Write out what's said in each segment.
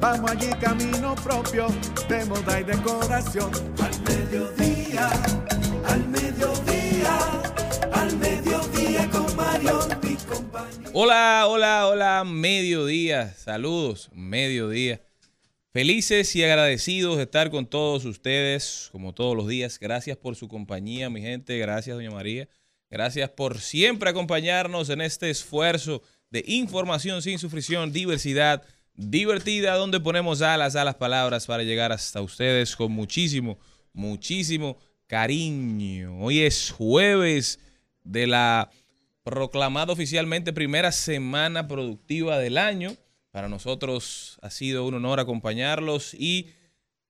Vamos allí camino propio de moda y decoración. Al mediodía, al mediodía, al mediodía con Mario y compañía. Hola, hola, hola, mediodía. Saludos, mediodía. Felices y agradecidos de estar con todos ustedes, como todos los días. Gracias por su compañía, mi gente. Gracias, doña María. Gracias por siempre acompañarnos en este esfuerzo de información sin sufrición, diversidad divertida, donde ponemos alas a las palabras para llegar hasta ustedes con muchísimo, muchísimo cariño. Hoy es jueves de la proclamada oficialmente primera semana productiva del año. Para nosotros ha sido un honor acompañarlos y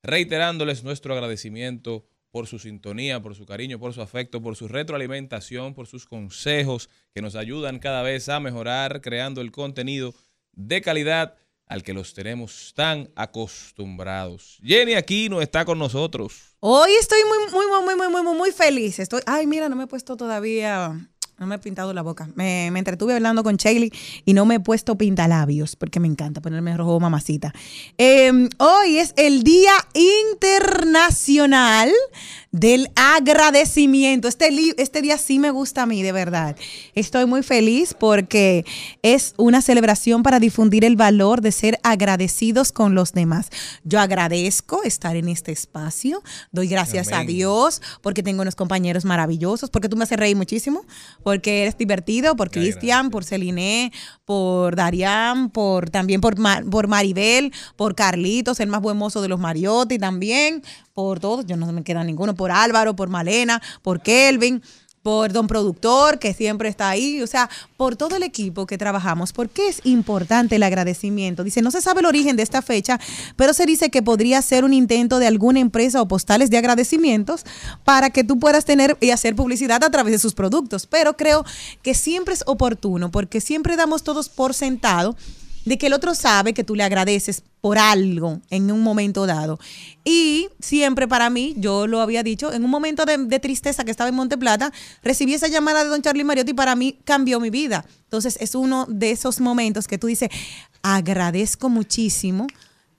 reiterándoles nuestro agradecimiento por su sintonía, por su cariño, por su afecto, por su retroalimentación, por sus consejos que nos ayudan cada vez a mejorar creando el contenido de calidad al que los tenemos tan acostumbrados. Jenny Aquino está con nosotros. Hoy estoy muy, muy, muy, muy, muy, muy, muy feliz. Estoy, ay, mira, no me he puesto todavía no me he pintado la boca. Me, me entretuve hablando con Shaley y no me he puesto pintalabios porque me encanta ponerme rojo mamacita. Eh, hoy es el Día Internacional del Agradecimiento. Este, este día sí me gusta a mí, de verdad. Estoy muy feliz porque es una celebración para difundir el valor de ser agradecidos con los demás. Yo agradezco estar en este espacio. Doy gracias a. Dios porque tengo unos compañeros maravillosos, porque tú me haces reír muchísimo, porque eres divertido, por Cristian, por Celine, por Darian, por también por, por Maribel, por Carlitos, el más buen mozo de los Mariotti también, por todos, yo no me queda ninguno, por Álvaro, por Malena, por Kelvin. Por don productor que siempre está ahí, o sea, por todo el equipo que trabajamos. ¿Por qué es importante el agradecimiento? Dice, no se sabe el origen de esta fecha, pero se dice que podría ser un intento de alguna empresa o postales de agradecimientos para que tú puedas tener y hacer publicidad a través de sus productos. Pero creo que siempre es oportuno porque siempre damos todos por sentado de que el otro sabe que tú le agradeces por algo en un momento dado. Y siempre para mí, yo lo había dicho, en un momento de, tristeza que estaba en Monte Plata, recibí esa llamada de don Charlie Mariotti y para mí cambió mi vida. Entonces es uno de esos momentos que tú dices, agradezco muchísimo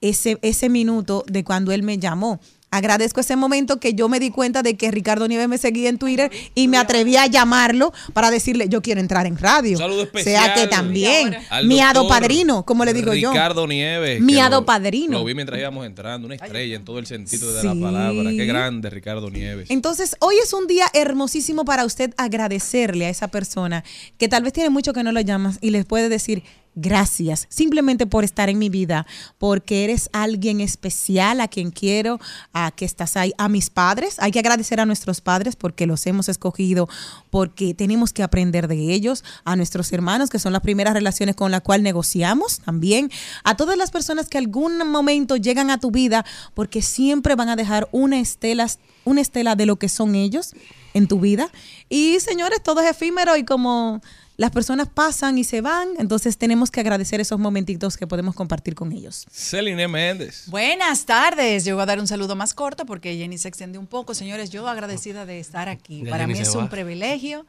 ese, ese minuto de cuando él me llamó. Agradezco ese momento que yo me di cuenta de que Ricardo Nieves me seguía en Twitter y me atreví a llamarlo para decirle, yo quiero entrar en radio. Un saludo especial. Sea que también, al mi ado doctor padrino, como le digo yo. Ricardo Nieves. Mi que hado lo- padrino. Lo vi mientras íbamos entrando, una estrella en todo el sentido de Sí. la palabra. Qué grande, Ricardo Nieves. Entonces, hoy es un día hermosísimo para usted agradecerle a esa persona que tal vez tiene mucho que no lo llamas y les puede decir gracias simplemente por estar en mi vida, porque eres alguien especial a quien quiero, a que estás ahí, a mis padres. Hay que agradecer a nuestros padres porque los hemos escogido, porque tenemos que aprender de ellos, a nuestros hermanos, que son las primeras relaciones con las cuales negociamos también, a todas las personas que algún momento llegan a tu vida, porque siempre van a dejar una estela, una estela de lo que son ellos en tu vida. Y señores, todo es efímero y como las personas pasan y se van, entonces tenemos que agradecer esos momentitos que podemos compartir con ellos. Celine Méndez. Buenas tardes. Yo voy a dar un saludo más corto porque Jenny se extendió un poco. Señores, yo agradecida de estar aquí. Ya Para Jenny mí es un va. privilegio.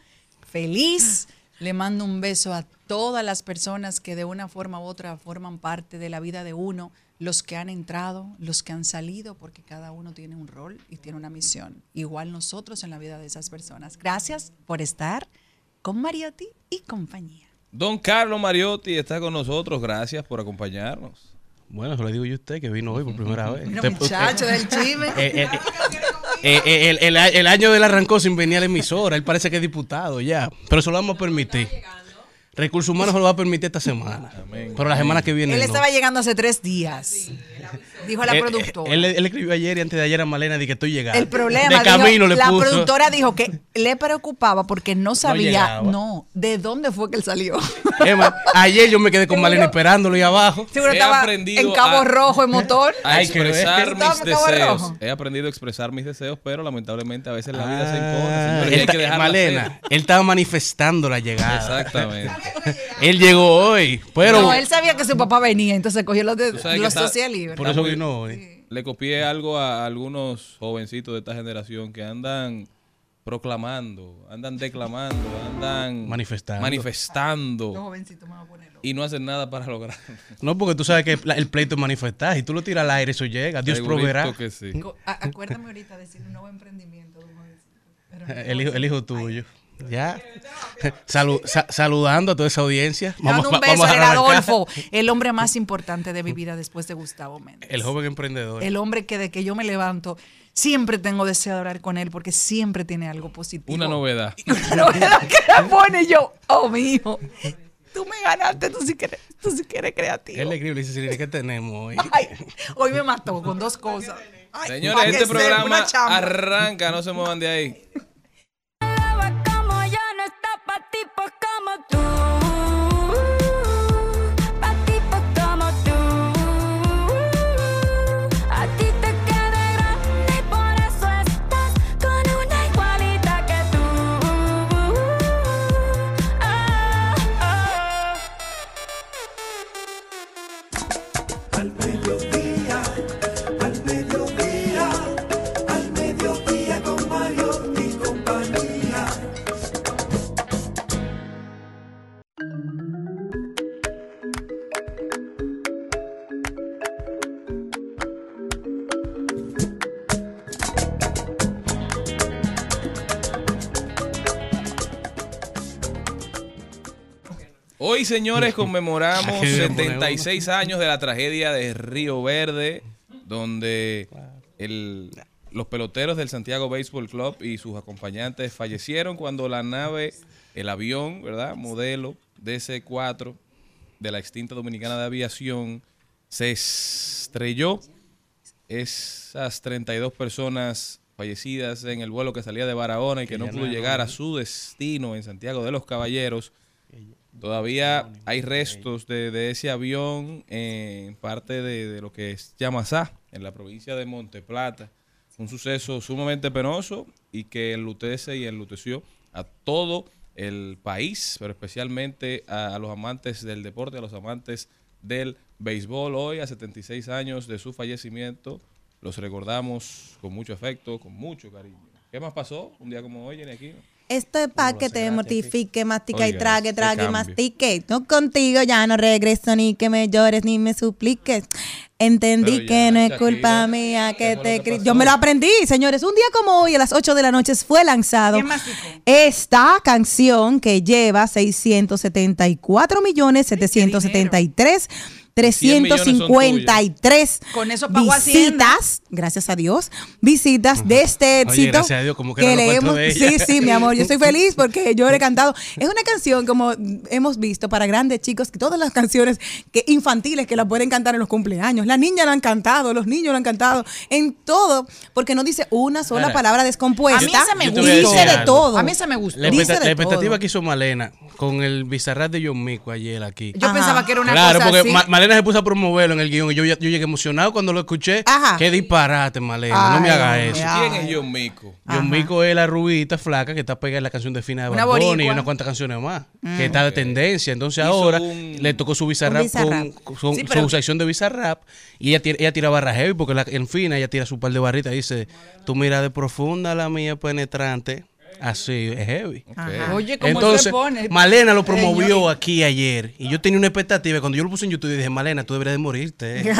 Feliz. Le mando un beso a todas las personas que de una forma u otra forman parte de la vida de uno, los que han entrado, los que han salido, porque cada uno tiene un rol y tiene una misión. Igual nosotros en la vida de esas personas. Gracias por estar con Mariotti y compañía. Don Carlos Mariotti está con nosotros. Gracias por acompañarnos. Bueno, se lo digo yo a usted que vino hoy por primera vez. Mira, Usted- muchacho del chisme. Eh, eh, eh, eh, el, el- el año de él arrancó sin venir a la emisora. Él parece que es diputado ya. Pero se lo vamos a permitir. Recursos Humanos se lo va a permitir esta semana. Pero la semana que viene. Él no. estaba llegando hace tres días. Dijo la Eh, eh, productora. Él, él escribió ayer y antes de ayer a Malena de que estoy llegando. El problema, De dijo, camino le la puso. productora dijo que le preocupaba porque no sabía, no, de dónde fue que él salió. Es más, ayer yo me quedé con Malena esperándolo ahí abajo. Seguro He estaba aprendido en Cabo a- Rojo en motor. A expresar mis deseos. He aprendido a expresar mis deseos, pero lamentablemente a veces la vida se Ah, impone. señores, y él hay que ta- dejarla Malena, él estaba manifestando la llegada. Exactamente. Él llegó hoy, pero no, él sabía que su papá venía, entonces cogió los, de, los está- social libres. Por eso vino hoy. Le copié algo a algunos jovencitos de esta generación que andan proclamando, andan declamando, andan Manifestando. manifestando jovencito me va a ponerlo. y no hacen nada para lograrlo. No, porque tú sabes que el pleito es manifestar. Si tú lo tiras al aire, eso llega. Dios Segurito proveerá. que sí. Acuérdame ahorita de decir un nuevo emprendimiento de un jovencito. El hijo, el hijo tuyo. Ya. Salu- sa- saludando a toda esa audiencia. Dando un beso a. Adolfo, el hombre más importante de mi vida después de Gustavo Méndez. El joven emprendedor. El hombre que de que yo me levanto, siempre tengo deseo de hablar con él porque siempre tiene algo positivo. Una novedad. Una novedad que me pone yo, oh, mi hijo, tú me ganaste, tú sí que eres, tú sí que eres creativo. Él le escribe y le dice, "Silvia, ¿qué tenemos hoy? Ay, hoy me mató con dos cosas. Ay, Señores, este programa arranca, no se muevan de ahí. Hoy, señores, conmemoramos Aquí deben poner 76 años de la tragedia de Río Verde, donde el- los peloteros del Santiago Baseball Club y sus acompañantes fallecieron cuando la nave, el avión, ¿verdad? Modelo DC-4 de la extinta Dominicana de Aviación se estrelló. Esas 32 personas fallecidas en el vuelo que salía de Barahona y que no pudo llegar a su destino en Santiago de los Caballeros. Todavía hay restos de, de ese avión en parte de, de lo que es Yamasá, en la provincia de Monteplata. Un suceso sumamente penoso y que enlutece y enluteció a todo el país, pero especialmente a, a los amantes del deporte, a los amantes del béisbol. Hoy, a 76 años de su fallecimiento, los recordamos con mucho afecto, con mucho cariño. ¿Qué más pasó un día como hoy, Jenny, aquí? Esto es para que te mortifique, mastica y trague, trague y mastique. No contigo ya no regreso ni que me llores ni me supliques. Entendí que no es culpa mía ¿qué que te que? Yo me lo aprendí, señores. Un día como hoy, a las 8 de la noche, fue lanzado esta canción que lleva 674 millones 773 100 millones son 353 Con eso pagó Hacienda. visitas, gracias a Dios, visitas de este Oye, éxito gracias a Dios, como que no lo le hemos, de ella. sí, sí, mi amor, yo estoy feliz porque yo le he cantado. Es una canción como hemos visto para grandes chicos, que todas las canciones que infantiles que la pueden cantar en los cumpleaños. Las niñas la han cantado, los niños la han cantado, en todo, porque no dice una sola palabra descompuesta. A mí esa me Yo te y voy a dice de todo. A mí esa me gustó. La, la expectativa todo. que hizo Malena con el bizarrap de John Mico ayer aquí. Yo Ajá. pensaba que era una claro, cosa porque Malena se puso a promoverlo en el guion y yo, yo llegué emocionado cuando lo escuché. Ajá. Qué disparate, Malena. no me hagas eso. ay. ¿Quién es John Mico? John Mico es la rubita flaca que está pegada en la canción de Fina de Bad Bunny y unas cuantas canciones más. Que está de tendencia. Entonces Hizo ahora un- le tocó su Bizarrap Bizarrap. con, con Sí, su sección de Bizarrap. Y ella, tira- ella tira barra heavy porque la- en Fina ella tira su par de barritas y dice: Tu mira de profunda, la mía penetrante. Así es heavy. Oye, ¿cómo Entonces, se pone? Malena lo promovió Señor. aquí ayer. Y yo tenía una expectativa. Cuando yo lo puse en YouTube, dije: Malena, tú deberías de morirte. eh".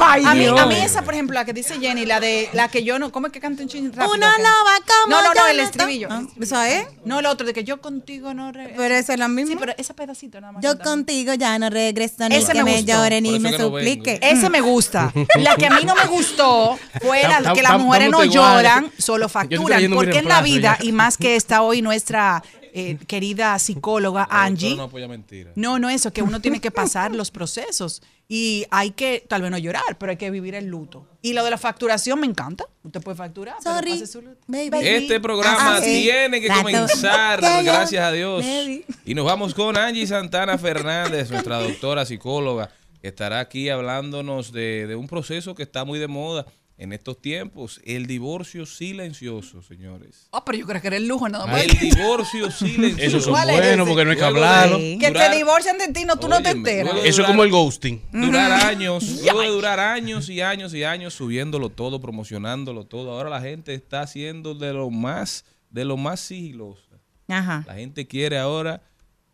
Ay, A mí, Dios. a mí esa, por ejemplo, la que dice Jenny, la de la que yo no, ¿cómo es que canta un chin rápido? Una que- nova como No, no, no, el estribillo. Ah, ¿Eso es? No, el otro, de que yo contigo no re- Pero esa es la misma. Sí, pero ese pedacito nada más. Yo contigo ya no regreso ni Ese que me gustó. llore ni me no suplique. Ese me gusta. La que a mí no me gustó fue la que las mujeres no lloran, solo facturan. Porque en la vida, y más que está hoy nuestra eh, querida psicóloga Angie, Pero no apoya mentira. no, no eso, que uno tiene que pasar los procesos y hay que, tal vez no llorar, pero hay que vivir el luto. Y lo de la facturación me encanta. Usted puede facturar. pero Sorry, pase su luto. baby. Este programa Ah, sí. tiene que comenzar, gracias a Dios. Baby. Y nos vamos con Angie Santana Fernández, nuestra doctora psicóloga, que estará aquí hablándonos de, de un proceso que está muy de moda en estos tiempos, el divorcio silencioso, señores. Ah, pero yo creo que era el lujo, nada más. El divorcio silencioso. Esos son ¿Cuál es buenos ese? porque no hay que hablarlo. Que durar- te divorcian de ti, no, tú no te enteras. Eso es como el ghosting. durar años, luego de durar años y años y años subiéndolo todo, promocionándolo todo. Ahora la gente está haciendo de lo más, de lo más sigiloso. Ajá. La gente quiere ahora,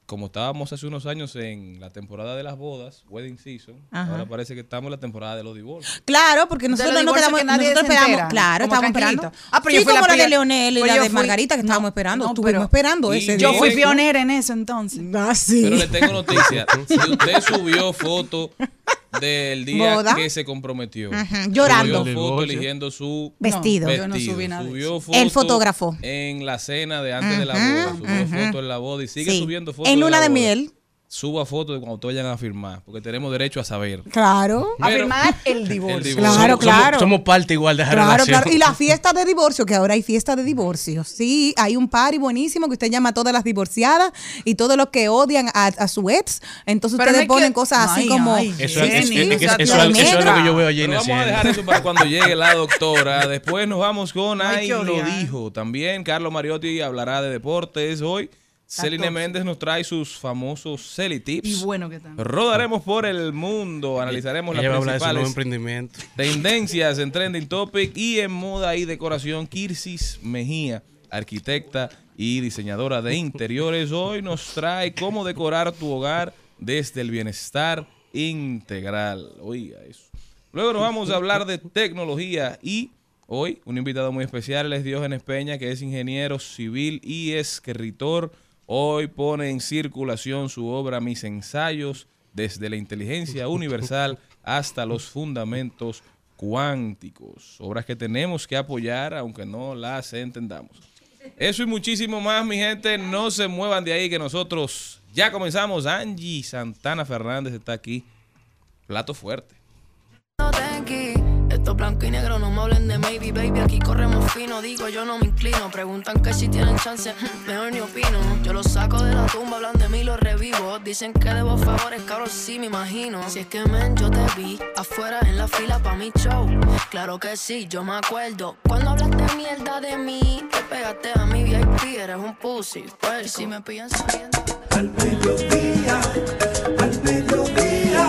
como estábamos hace unos años en la temporada de las bodas, wedding season, Ajá. ahora parece que estamos en la temporada de los divorcios. Claro, porque nosotros no quedamos, que nadie nosotros se esperamos, entera, claro, como estábamos esperando. Ah, pero yo fui la como la, de Leonel y pues la de fui- Margarita que no, estábamos esperando. no, Estuvimos pero- esperando ese yo Yo fui pionera en eso entonces. Ah, sí. Pero le tengo noticia. si usted subió foto del día Boda. que se comprometió, llorando. subió foto eligiendo su Vestido. No, yo no subí nada subió foto El fotógrafo. en la cena de antes de la boda, subió foto en la boda y sigue Sí. subiendo fotos En la luna de boda. miel. Suba fotos de cuando te vayan a firmar, porque tenemos derecho a saber. Claro. Pero- Afirmar el divorcio. El divorcio. Claro, Somos- claro. Somos parte igual de esa Claro, relación. claro. Y la fiesta de divorcio, que ahora hay fiesta de divorcio. Sí, hay un party buenísimo que usted llama a todas las divorciadas y todos los que odian a, a su ex. Entonces Pero ustedes no ponen que- cosas así Ay, como. ay, Eso, es- eso eso lo que yo veo a Pero Jenny vamos a dejar eso para cuando llegue la doctora. Después nos vamos con Ay, que lo dijo. También Carlos Mariotti hablará de deportes hoy. Celine. Méndez nos trae sus famosos Celi Tips. Y bueno que tal. Rodaremos por el mundo, analizaremos las Ella de principales emprendimiento. tendencias en Trending Topic y en moda y decoración. Kirsis Mejía, arquitecta y diseñadora de interiores, hoy nos trae cómo decorar tu hogar desde el bienestar integral. Oiga eso. Luego nos vamos a hablar de tecnología y hoy un invitado muy especial es Diógenes Peña, que es ingeniero civil y escritor. Hoy pone en circulación su obra Mis ensayos desde la inteligencia universal hasta los fundamentos cuánticos. Obras que tenemos que apoyar aunque no las entendamos. Eso y muchísimo más, mi gente. No se muevan de ahí que nosotros ya comenzamos. Angie Santana Fernández está aquí. Plato fuerte. Blanco y negro, no me hablen de maybe, baby. Aquí corremos fino, digo yo no me inclino. Preguntan que si tienen chance, mejor ni opino. Yo los saco de la tumba, hablan de mí, los revivo. Dicen que debo favores, cabrón, sí me imagino. Si es que men, yo te vi afuera en la fila pa' mi show. Claro que sí, yo me acuerdo. Cuando hablaste mierda de mí, te pegaste a mi VIP, eres un pussy. Pues, y si me pillan sabiendo. Al mediodía, al mediodía,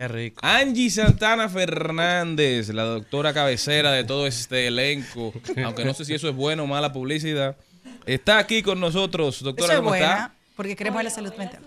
Qué rico. Angie Santana Fernández, la doctora cabecera de todo este elenco, aunque no sé si eso es bueno o mala publicidad, está aquí con nosotros. Eso Doctora, es ¿cómo buena, está? porque queremos la salud mental.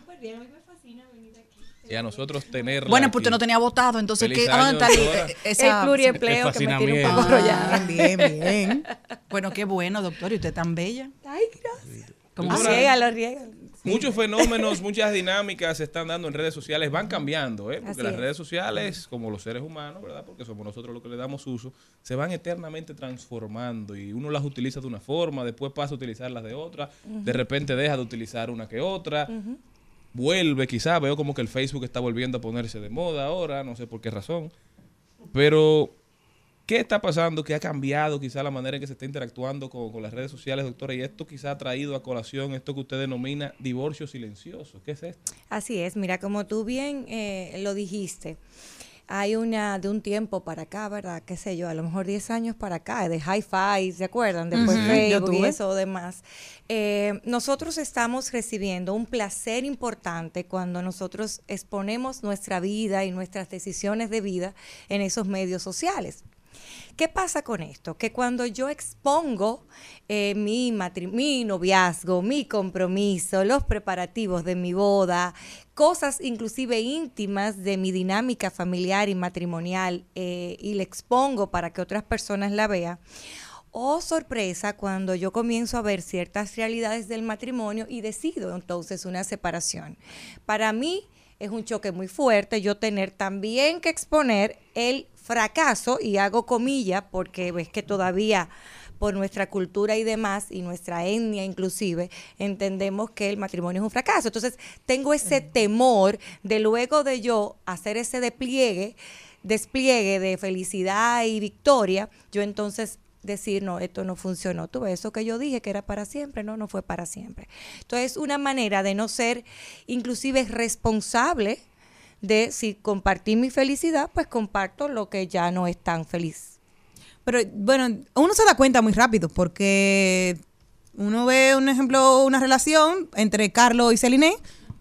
Y a nosotros tenerla Bueno, pues aquí. usted no tenía votado, entonces Feliz ¿qué? ¿a dónde año, está doctora. eh, esa- el pluriempleo que me tiene un fascinamiento. poco rollada. Bien, bien, bien. Bueno, qué bueno, doctor, y usted tan bella. Ay, gracias. ¿Cómo Así se- ella lo riega. Muchos fenómenos, muchas dinámicas se están dando en redes sociales, van cambiando, ¿eh? porque Así las es. redes sociales, como los seres humanos, ¿verdad? Porque somos nosotros los que le damos uso, se van eternamente transformando y uno las utiliza de una forma, después pasa a utilizarlas de otra, de repente deja de utilizar una que otra, vuelve quizá, veo como que el Facebook está volviendo a ponerse de moda ahora, no sé por qué razón, pero ¿Qué está pasando? ¿Qué ha cambiado quizá la manera en que se está interactuando con, con las redes sociales, doctora? Y esto quizá ha traído a colación esto que usted denomina divorcio silencioso. ¿Qué es esto? Así es, mira, como tú bien eh, lo dijiste, hay una de un tiempo para acá, ¿verdad? Qué sé yo, a lo mejor 10 años para acá, de hi-fi, ¿se acuerdan? Después Ujú, Facebook y eso demás. Eh, nosotros estamos recibiendo un placer importante cuando nosotros exponemos nuestra vida y nuestras decisiones de vida en esos medios sociales. ¿Qué pasa con esto? Que cuando yo expongo eh, mi, mi noviazgo, mi compromiso, los preparativos de mi boda, cosas inclusive íntimas de mi dinámica familiar y matrimonial, eh, y le expongo para que otras personas la vean, Oh, sorpresa, cuando yo comienzo a ver ciertas realidades del matrimonio y decido entonces una separación. Para mí es un choque muy fuerte yo tener también que exponer el fracaso, y hago comillas porque ves que todavía por nuestra cultura y demás, y nuestra etnia inclusive, entendemos que el matrimonio es un fracaso. Entonces, tengo ese temor de luego de yo hacer ese despliegue, despliegue de felicidad y victoria, yo entonces decir, no, esto no funcionó. Tú ves, eso que yo dije que era para siempre, no, no fue para siempre. Entonces, una manera de no ser inclusive responsable de si compartí mi felicidad, pues comparto lo que ya no es tan feliz. Pero bueno, uno se da cuenta muy rápido porque uno ve un ejemplo, una relación entre Carlos y Celine,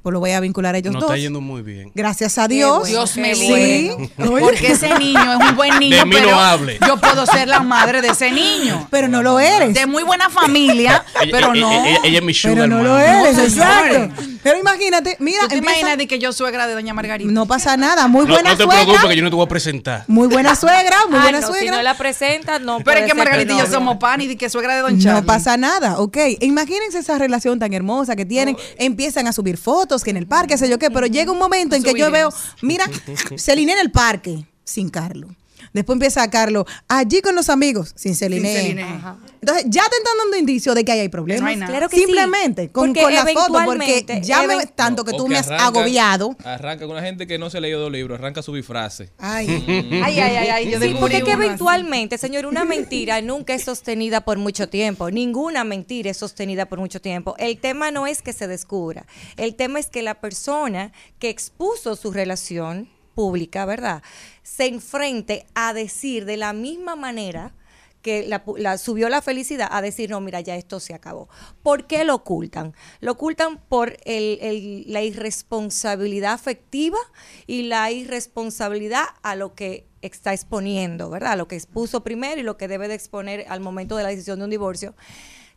pues lo voy a vincular a ellos No dos. está yendo muy bien. Gracias a Dios. bueno, Dios me libre. bueno. Porque ese niño es un buen niño, De mí no pero hable. yo puedo ser la madre de ese niño. Pero no lo eres. De muy buena familia, pero no. Ella, ella es mi sugar Pero no lo eres, No, exacto. Pero imagínate, mira, ¿Tú te empieza- imaginas de que yo suegra de doña Margarita? no pasa nada. Muy No, buena no te suegra. preocupes que yo no te voy a presentar. Muy buena suegra, muy buena no, suegra. si no la presentas, no Pero es que Margarita y yo no. somos pan y de que suegra de don Charlie. No pasa nada, ok. Imagínense esa relación tan hermosa que tienen. Empiezan a subir fotos, que en el parque, sé yo qué, pero llega un momento en que yo veo, mira, Celine en el parque, sin Carlos. Después empieza Carlos, allí con los amigos, sin Celine. Sin Celine. Ajá. Entonces, ya te están dando indicios de que ahí hay problemas. No hay nada. Claro que sí. Simplemente con, con las fotos, porque ya me, tanto que tú me has arranca- agobiado. Arranca con una gente que no se leyó dos libros, arranca a subir frases. Ay. Ay, ay, ay, ay, yo Sí, porque es que eventualmente, señor, una mentira nunca es sostenida por mucho tiempo. Ninguna mentira es sostenida por mucho tiempo. El tema no es que se descubra. El tema es que la persona que expuso su relación pública, ¿verdad? Se enfrente a decir de la misma manera que la, la- subió la felicidad a decir, no, mira, ya esto se acabó. ¿Por qué lo ocultan? Lo ocultan por el- la irresponsabilidad afectiva y la irresponsabilidad a lo que está exponiendo, ¿verdad? Lo que expuso primero y lo que debe de exponer al momento de la decisión de un divorcio.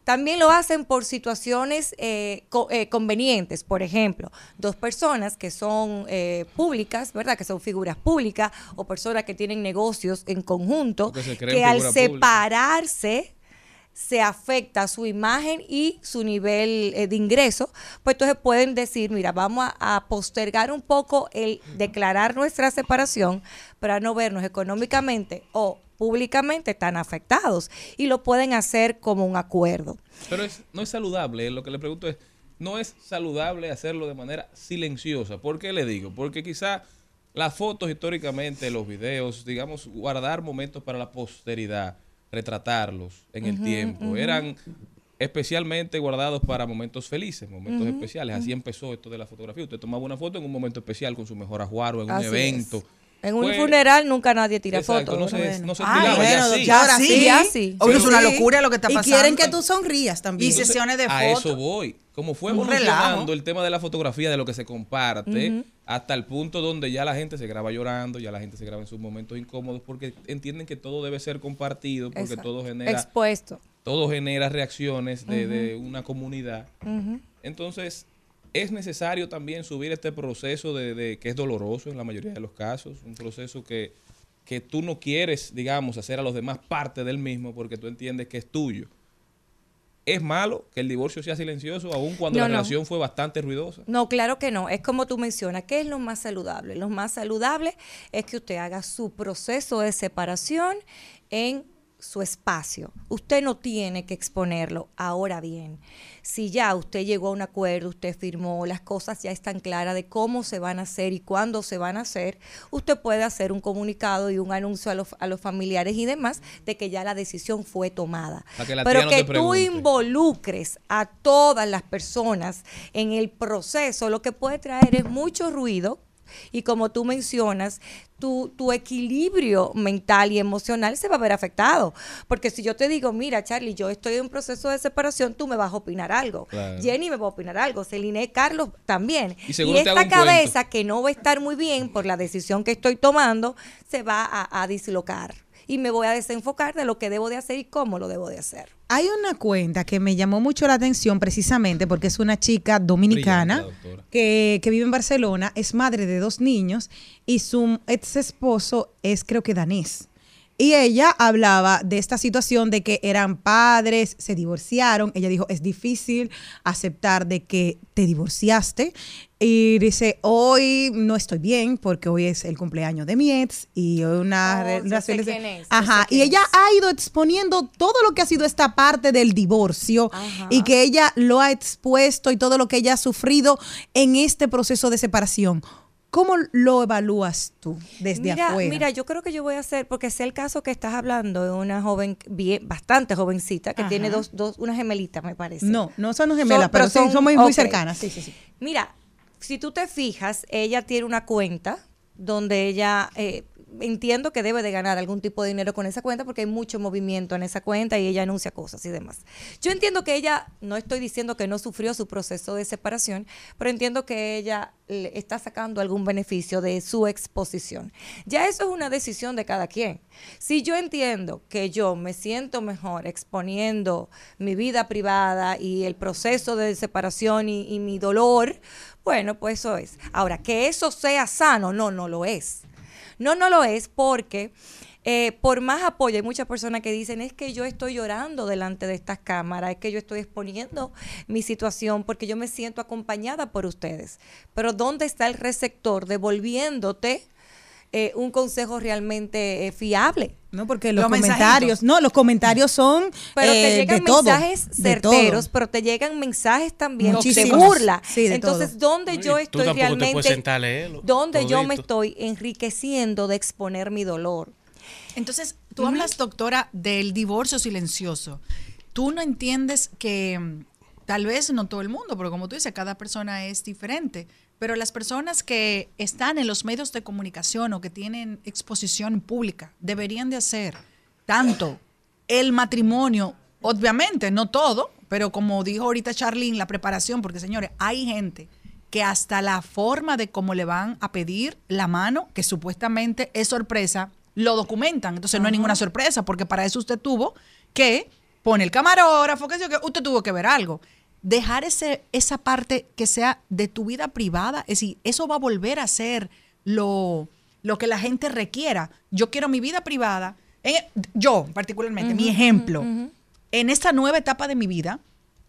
También lo hacen por situaciones eh, co- eh, convenientes. Por ejemplo, dos personas que son eh, públicas, ¿verdad? Que son figuras públicas o personas que tienen negocios en conjunto, que al pública. separarse se afecta su imagen y su nivel eh, de ingreso, pues entonces pueden decir, mira, vamos a, a postergar un poco el declarar nuestra separación para no vernos económicamente o públicamente tan afectados y lo pueden hacer como un acuerdo. Pero es, no es saludable, lo que le pregunto es, no es saludable hacerlo de manera silenciosa. ¿Por qué le digo? Porque quizá las fotos históricamente, los videos, digamos, guardar momentos para la posteridad, retratarlos en el tiempo, eran especialmente guardados para momentos felices, momentos especiales. Así empezó esto de la fotografía. Usted tomaba una foto en un momento especial con su mejor ajuaro, en un es. En un Pues, funeral nunca nadie tira exacto, fotos. no se, ya bueno, sí. ya Ya sí. sí, ya sí. Oye, es una locura lo que está Y pasando. quieren que tú sonrías también. Y sesiones de a fotos. eso voy. Como fue evolucionando relajo. el tema de la fotografía, de lo que se comparte, hasta el punto donde ya la gente se graba llorando, ya la gente se graba en sus momentos incómodos, porque entienden que todo debe ser compartido, porque Exacto. todo genera, Expuesto. todo genera reacciones de, de una comunidad. Entonces, es necesario también subir este proceso de, de- que es doloroso en la mayoría de los casos, un proceso que, que tú no quieres, digamos, hacer a los demás parte del mismo porque tú entiendes que es tuyo. ¿Es malo que el divorcio sea silencioso, aun cuando No, la no. relación fue bastante ruidosa? No, claro que no. Es como tú mencionas. ¿Qué es lo más saludable? Lo más saludable es que usted haga su proceso de separación en su espacio. Usted no tiene que exponerlo. Ahora bien, si ya usted llegó a un acuerdo, usted firmó, las cosas ya están claras de cómo se van a hacer y cuándo se van a hacer, usted puede hacer un comunicado y un anuncio a los, a los familiares y demás de que ya la decisión fue tomada. Que Pero no que tú involucres a todas las personas en el proceso, lo que puede traer es mucho ruido y como tú mencionas, tu, tu equilibrio mental y emocional se va a ver afectado. Porque si yo te digo, mira, Charlie, yo estoy en un proceso de separación, tú me vas a opinar algo. Claro. Jenny me va a opinar algo. Celine, Carlos también. Y esta cuento. cabeza que no va a estar muy bien por la decisión que estoy tomando, se va a, a dislocar. Y me voy a desenfocar de lo que debo de hacer y cómo lo debo de hacer. Hay una cuenta que me llamó mucho la atención precisamente porque es una chica dominicana que vive en Barcelona, es madre de dos niños y su ex esposo es creo que danés. Y ella hablaba de esta situación de que eran padres, se divorciaron. Ella dijo, es difícil aceptar de que te divorciaste. Y dice, hoy no estoy bien porque hoy es el cumpleaños de mi ex y hoy una Oh, relación... Ajá, y ella es. ha ido exponiendo todo lo que ha sido esta parte del divorcio Ajá. y que ella lo ha expuesto y todo lo que ella ha sufrido en este proceso de separación. ¿Cómo lo evalúas tú desde mira, afuera? Mira, yo creo que yo voy a hacer, porque sé el caso que estás hablando de una joven, bien, bastante jovencita, que Ajá. tiene dos, dos, una gemelita, me parece. no, no son gemelas, Son- pero, son- son muy, muy cercanas. Sí, sí, sí. Mira, si tú te fijas, ella tiene una cuenta donde ella eh, entiendo que debe de ganar algún tipo de dinero con esa cuenta porque hay mucho movimiento en esa cuenta y ella anuncia cosas y demás. Yo entiendo que ella, no estoy diciendo que no sufrió su proceso de separación, pero entiendo que ella está sacando algún beneficio de su exposición. Ya eso es una decisión de cada quien. Si yo entiendo que yo me siento mejor exponiendo mi vida privada y el proceso de separación y, y mi dolor, bueno, pues eso es. Ahora, que eso sea sano, no, no lo es. No, no lo es porque eh, por más apoyo, hay muchas personas que dicen, es que yo estoy llorando delante de estas cámaras, es que yo estoy exponiendo mi situación porque yo me siento acompañada por ustedes. Pero ¿dónde está el receptor devolviéndote eh, un consejo realmente eh, fiable? No, porque los, Los comentarios, no, los comentarios son Pero eh, te llegan de todo, mensajes de todo. certeros, pero te llegan mensajes también de Muchísimos. burla. Sí, de Entonces, todo. ¿dónde yo Oye, tú estoy realmente, dónde yo me estoy enriqueciendo de exponer mi dolor? Entonces, tú hablas, doctora, del divorcio silencioso. Tú no entiendes que mm, tal vez no todo el mundo, pero como tú dices, cada persona es diferente. Pero las personas que están en los medios de comunicación o que tienen exposición pública deberían de hacer tanto el matrimonio, obviamente, no todo, pero como dijo ahorita Charlene, la preparación, porque señores, hay gente que hasta la forma de cómo le van a pedir la mano, que supuestamente es sorpresa, lo documentan. Entonces no hay ninguna sorpresa, porque para eso usted tuvo que poner el camarógrafo, que usted tuvo que ver algo. Dejar ese, esa parte que sea de tu vida privada, es decir, eso va a volver a ser lo, lo que la gente requiera. Yo quiero mi vida privada. En- yo, particularmente, mi ejemplo, en esta nueva etapa de mi vida,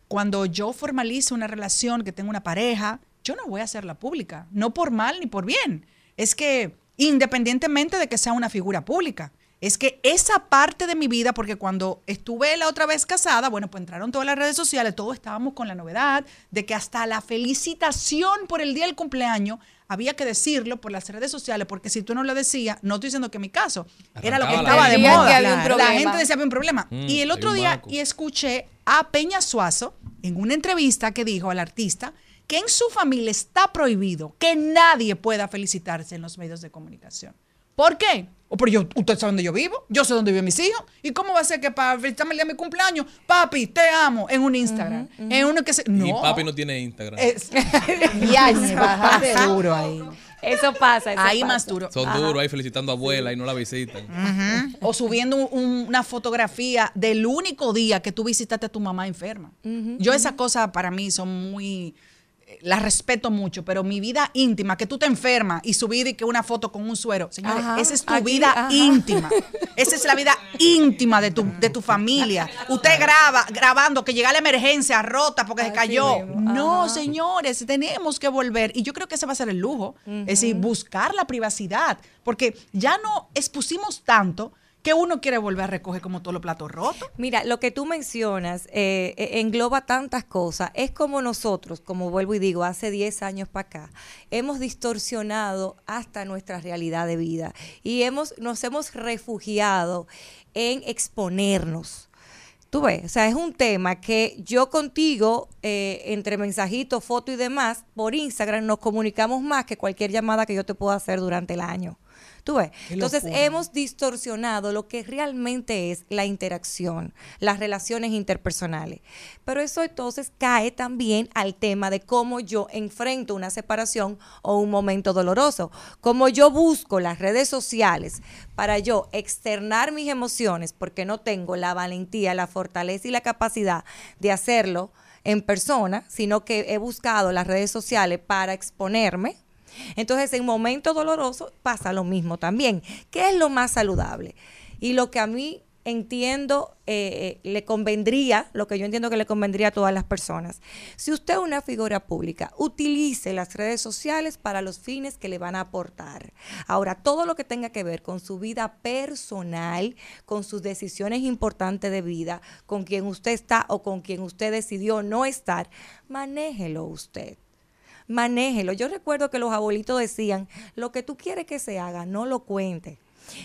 cuando yo formalice una relación, que tengo una pareja, yo no voy a hacerla pública, no por mal ni por bien. Es que independientemente de que sea una figura pública, es que esa parte de mi vida, porque cuando estuve la otra vez casada, bueno, pues entraron todas las redes sociales, todos estábamos con la novedad de que hasta la felicitación por el día del cumpleaños había que decirlo por las redes sociales, porque si tú no lo decías, no estoy diciendo que en mi caso, era lo que estaba de moda. que había un La gente decía había un problema. Mm, y el otro día, y escuché a Peña Suazo en una entrevista que dijo al artista que en su familia está prohibido que nadie pueda felicitarse en los medios de comunicación. ¿Por qué? O pero yo, usted sabe dónde yo vivo, yo sé dónde viven mis hijos. ¿Y cómo va a ser que para felicitarme el día de mi cumpleaños, papi, te amo, en un Instagram? En uno que se. No. Y papi no tiene Instagram. Es, Yañe, bájate duro ahí. Eso pasa. eso Ahí pasa. más duro. Son duros ahí felicitando a abuela y no la visitan. O subiendo un- un- una fotografía del único día que tú visitaste a tu mamá enferma. Yo esas cosas para mí son muy... la respeto mucho, pero mi vida íntima, que tú te enfermas y subir y que una foto con un suero, señores, Ajá, esa es tu aquí, vida ajá. íntima. Esa es la vida íntima de tu, de tu familia. Usted graba, grabando que llega la emergencia rota porque se cayó. mismo, No, ajá. señores, tenemos que volver. Y yo creo que ese va a ser el lujo. Es decir, buscar la privacidad. Porque ya no expusimos tanto que uno quiere volver a recoger como todos los platos rotos. Mira, lo que tú mencionas eh, eh, engloba tantas cosas. Es como nosotros, como vuelvo y digo, hace 10 años para acá, hemos distorsionado hasta nuestra realidad de vida y hemos, nos hemos refugiado en exponernos. Tú ves, o sea, es un tema que yo contigo, eh, entre mensajitos, foto y demás, por Instagram nos comunicamos más que cualquier llamada que yo te pueda hacer durante el año. Tú ves. Entonces hemos distorsionado lo que realmente es la interacción, las relaciones interpersonales. Pero eso entonces cae también al tema de cómo yo enfrento una separación o un momento doloroso, cómo yo busco las redes sociales para yo externar mis emociones porque no tengo la valentía, la fortaleza y la capacidad de hacerlo en persona, sino que he buscado las redes sociales para exponerme. Entonces, en momentos dolorosos pasa lo mismo también. ¿Qué es lo más saludable? Y lo que a mí entiendo eh, eh, le convendría, lo que yo entiendo que le convendría a todas las personas. Si usted es una figura pública, utilice las redes sociales para los fines que le van a aportar. Ahora, todo lo que tenga que ver con su vida personal, con sus decisiones importantes de vida, con quien usted está o con quien usted decidió no estar, manéjelo usted manéjelo. Yo recuerdo que los abuelitos decían, lo que tú quieres que se haga, no lo cuente.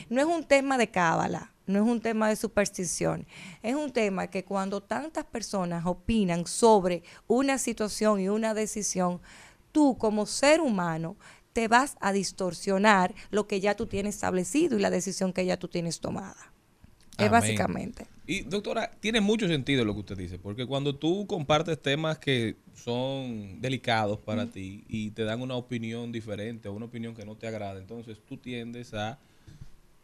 No es un tema de cábala, no es un tema de superstición, es un tema que cuando tantas personas opinan sobre una situación y una decisión, tú como ser humano te vas a distorsionar lo que ya tú tienes establecido y la decisión que ya tú tienes tomada. Es básicamente. Y doctora, tiene mucho sentido lo que usted dice, porque cuando tú compartes temas que son delicados para ti y te dan una opinión diferente o una opinión que no te agrada, entonces tú tiendes a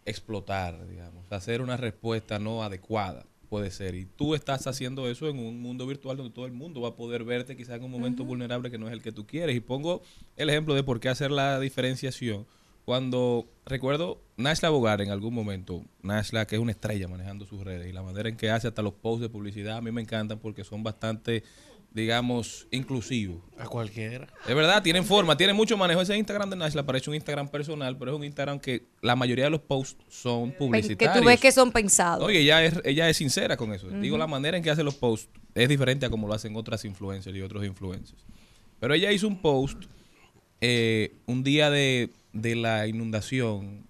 explotar, digamos, a hacer una respuesta no adecuada, puede ser. Y tú estás haciendo eso en un mundo virtual donde todo el mundo va a poder verte quizás en un momento vulnerable que no es el que tú quieres. Y pongo el ejemplo de por qué hacer la diferenciación. Cuando recuerdo Nashla Bogar en algún momento, Nashla que es una estrella manejando sus redes y la manera en que hace hasta los posts de publicidad a mí me encantan porque son bastante, digamos, inclusivos. A cualquiera. Es verdad, tienen forma, tiene mucho manejo. Ese Instagram de Nashla parece un Instagram personal, pero es un Instagram que la mayoría de los posts son Que publicitarios. tú ves que son pensados. Oye, ella es, ella es sincera con eso. Digo, la manera en que hace los posts es diferente a como lo hacen otras influencers y otros influencers. Pero ella hizo un post eh, un día de, de la inundación,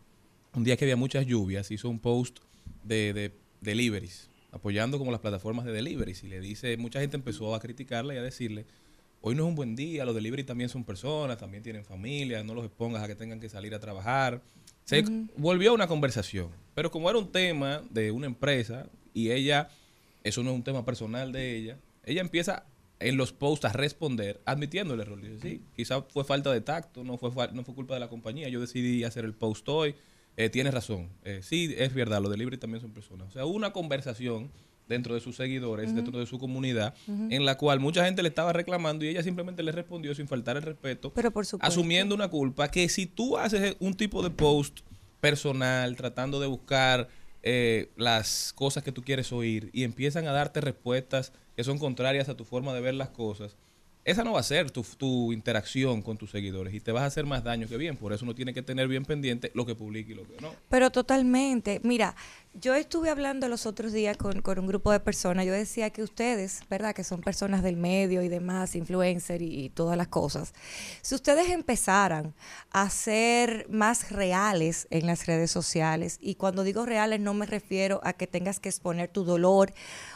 un día que había muchas lluvias, hizo un post de, de deliveries, apoyando como las plataformas de deliveries. Y le dice, mucha gente empezó a criticarle y a decirle, hoy no es un buen día, los delivery también son personas, también tienen familia, no los expongas a que tengan que salir a trabajar. Se volvió una conversación, pero como era un tema de una empresa y ella, eso no es un tema personal de ella, ella empieza en los posts a responder admitiendo el error. Dice, sí, quizás fue falta de tacto, no fue, no fue culpa de la compañía, yo decidí hacer el post hoy, eh, tienes razón, Eh, sí, es verdad, los delivery también son personas. O sea, una conversación dentro de sus seguidores, dentro de su comunidad, en la cual mucha gente le estaba reclamando y ella simplemente le respondió sin faltar el respeto, Pero por asumiendo una culpa que si tú haces un tipo de post personal, tratando de buscar eh, las cosas que tú quieres oír y empiezan a darte respuestas que son contrarias a tu forma de ver las cosas, esa no va a ser tu, tu interacción con tus seguidores y te vas a hacer más daño que bien. Por eso uno tiene que tener bien pendiente lo que publica y lo que no. Pero totalmente. Mira, yo estuve hablando los otros días con, un grupo de personas. Yo decía que ustedes, ¿verdad? Que son personas del medio y demás, influencer y, y todas las cosas. Si ustedes empezaran a ser más reales en las redes sociales, y cuando digo reales no me refiero a que tengas que exponer tu dolor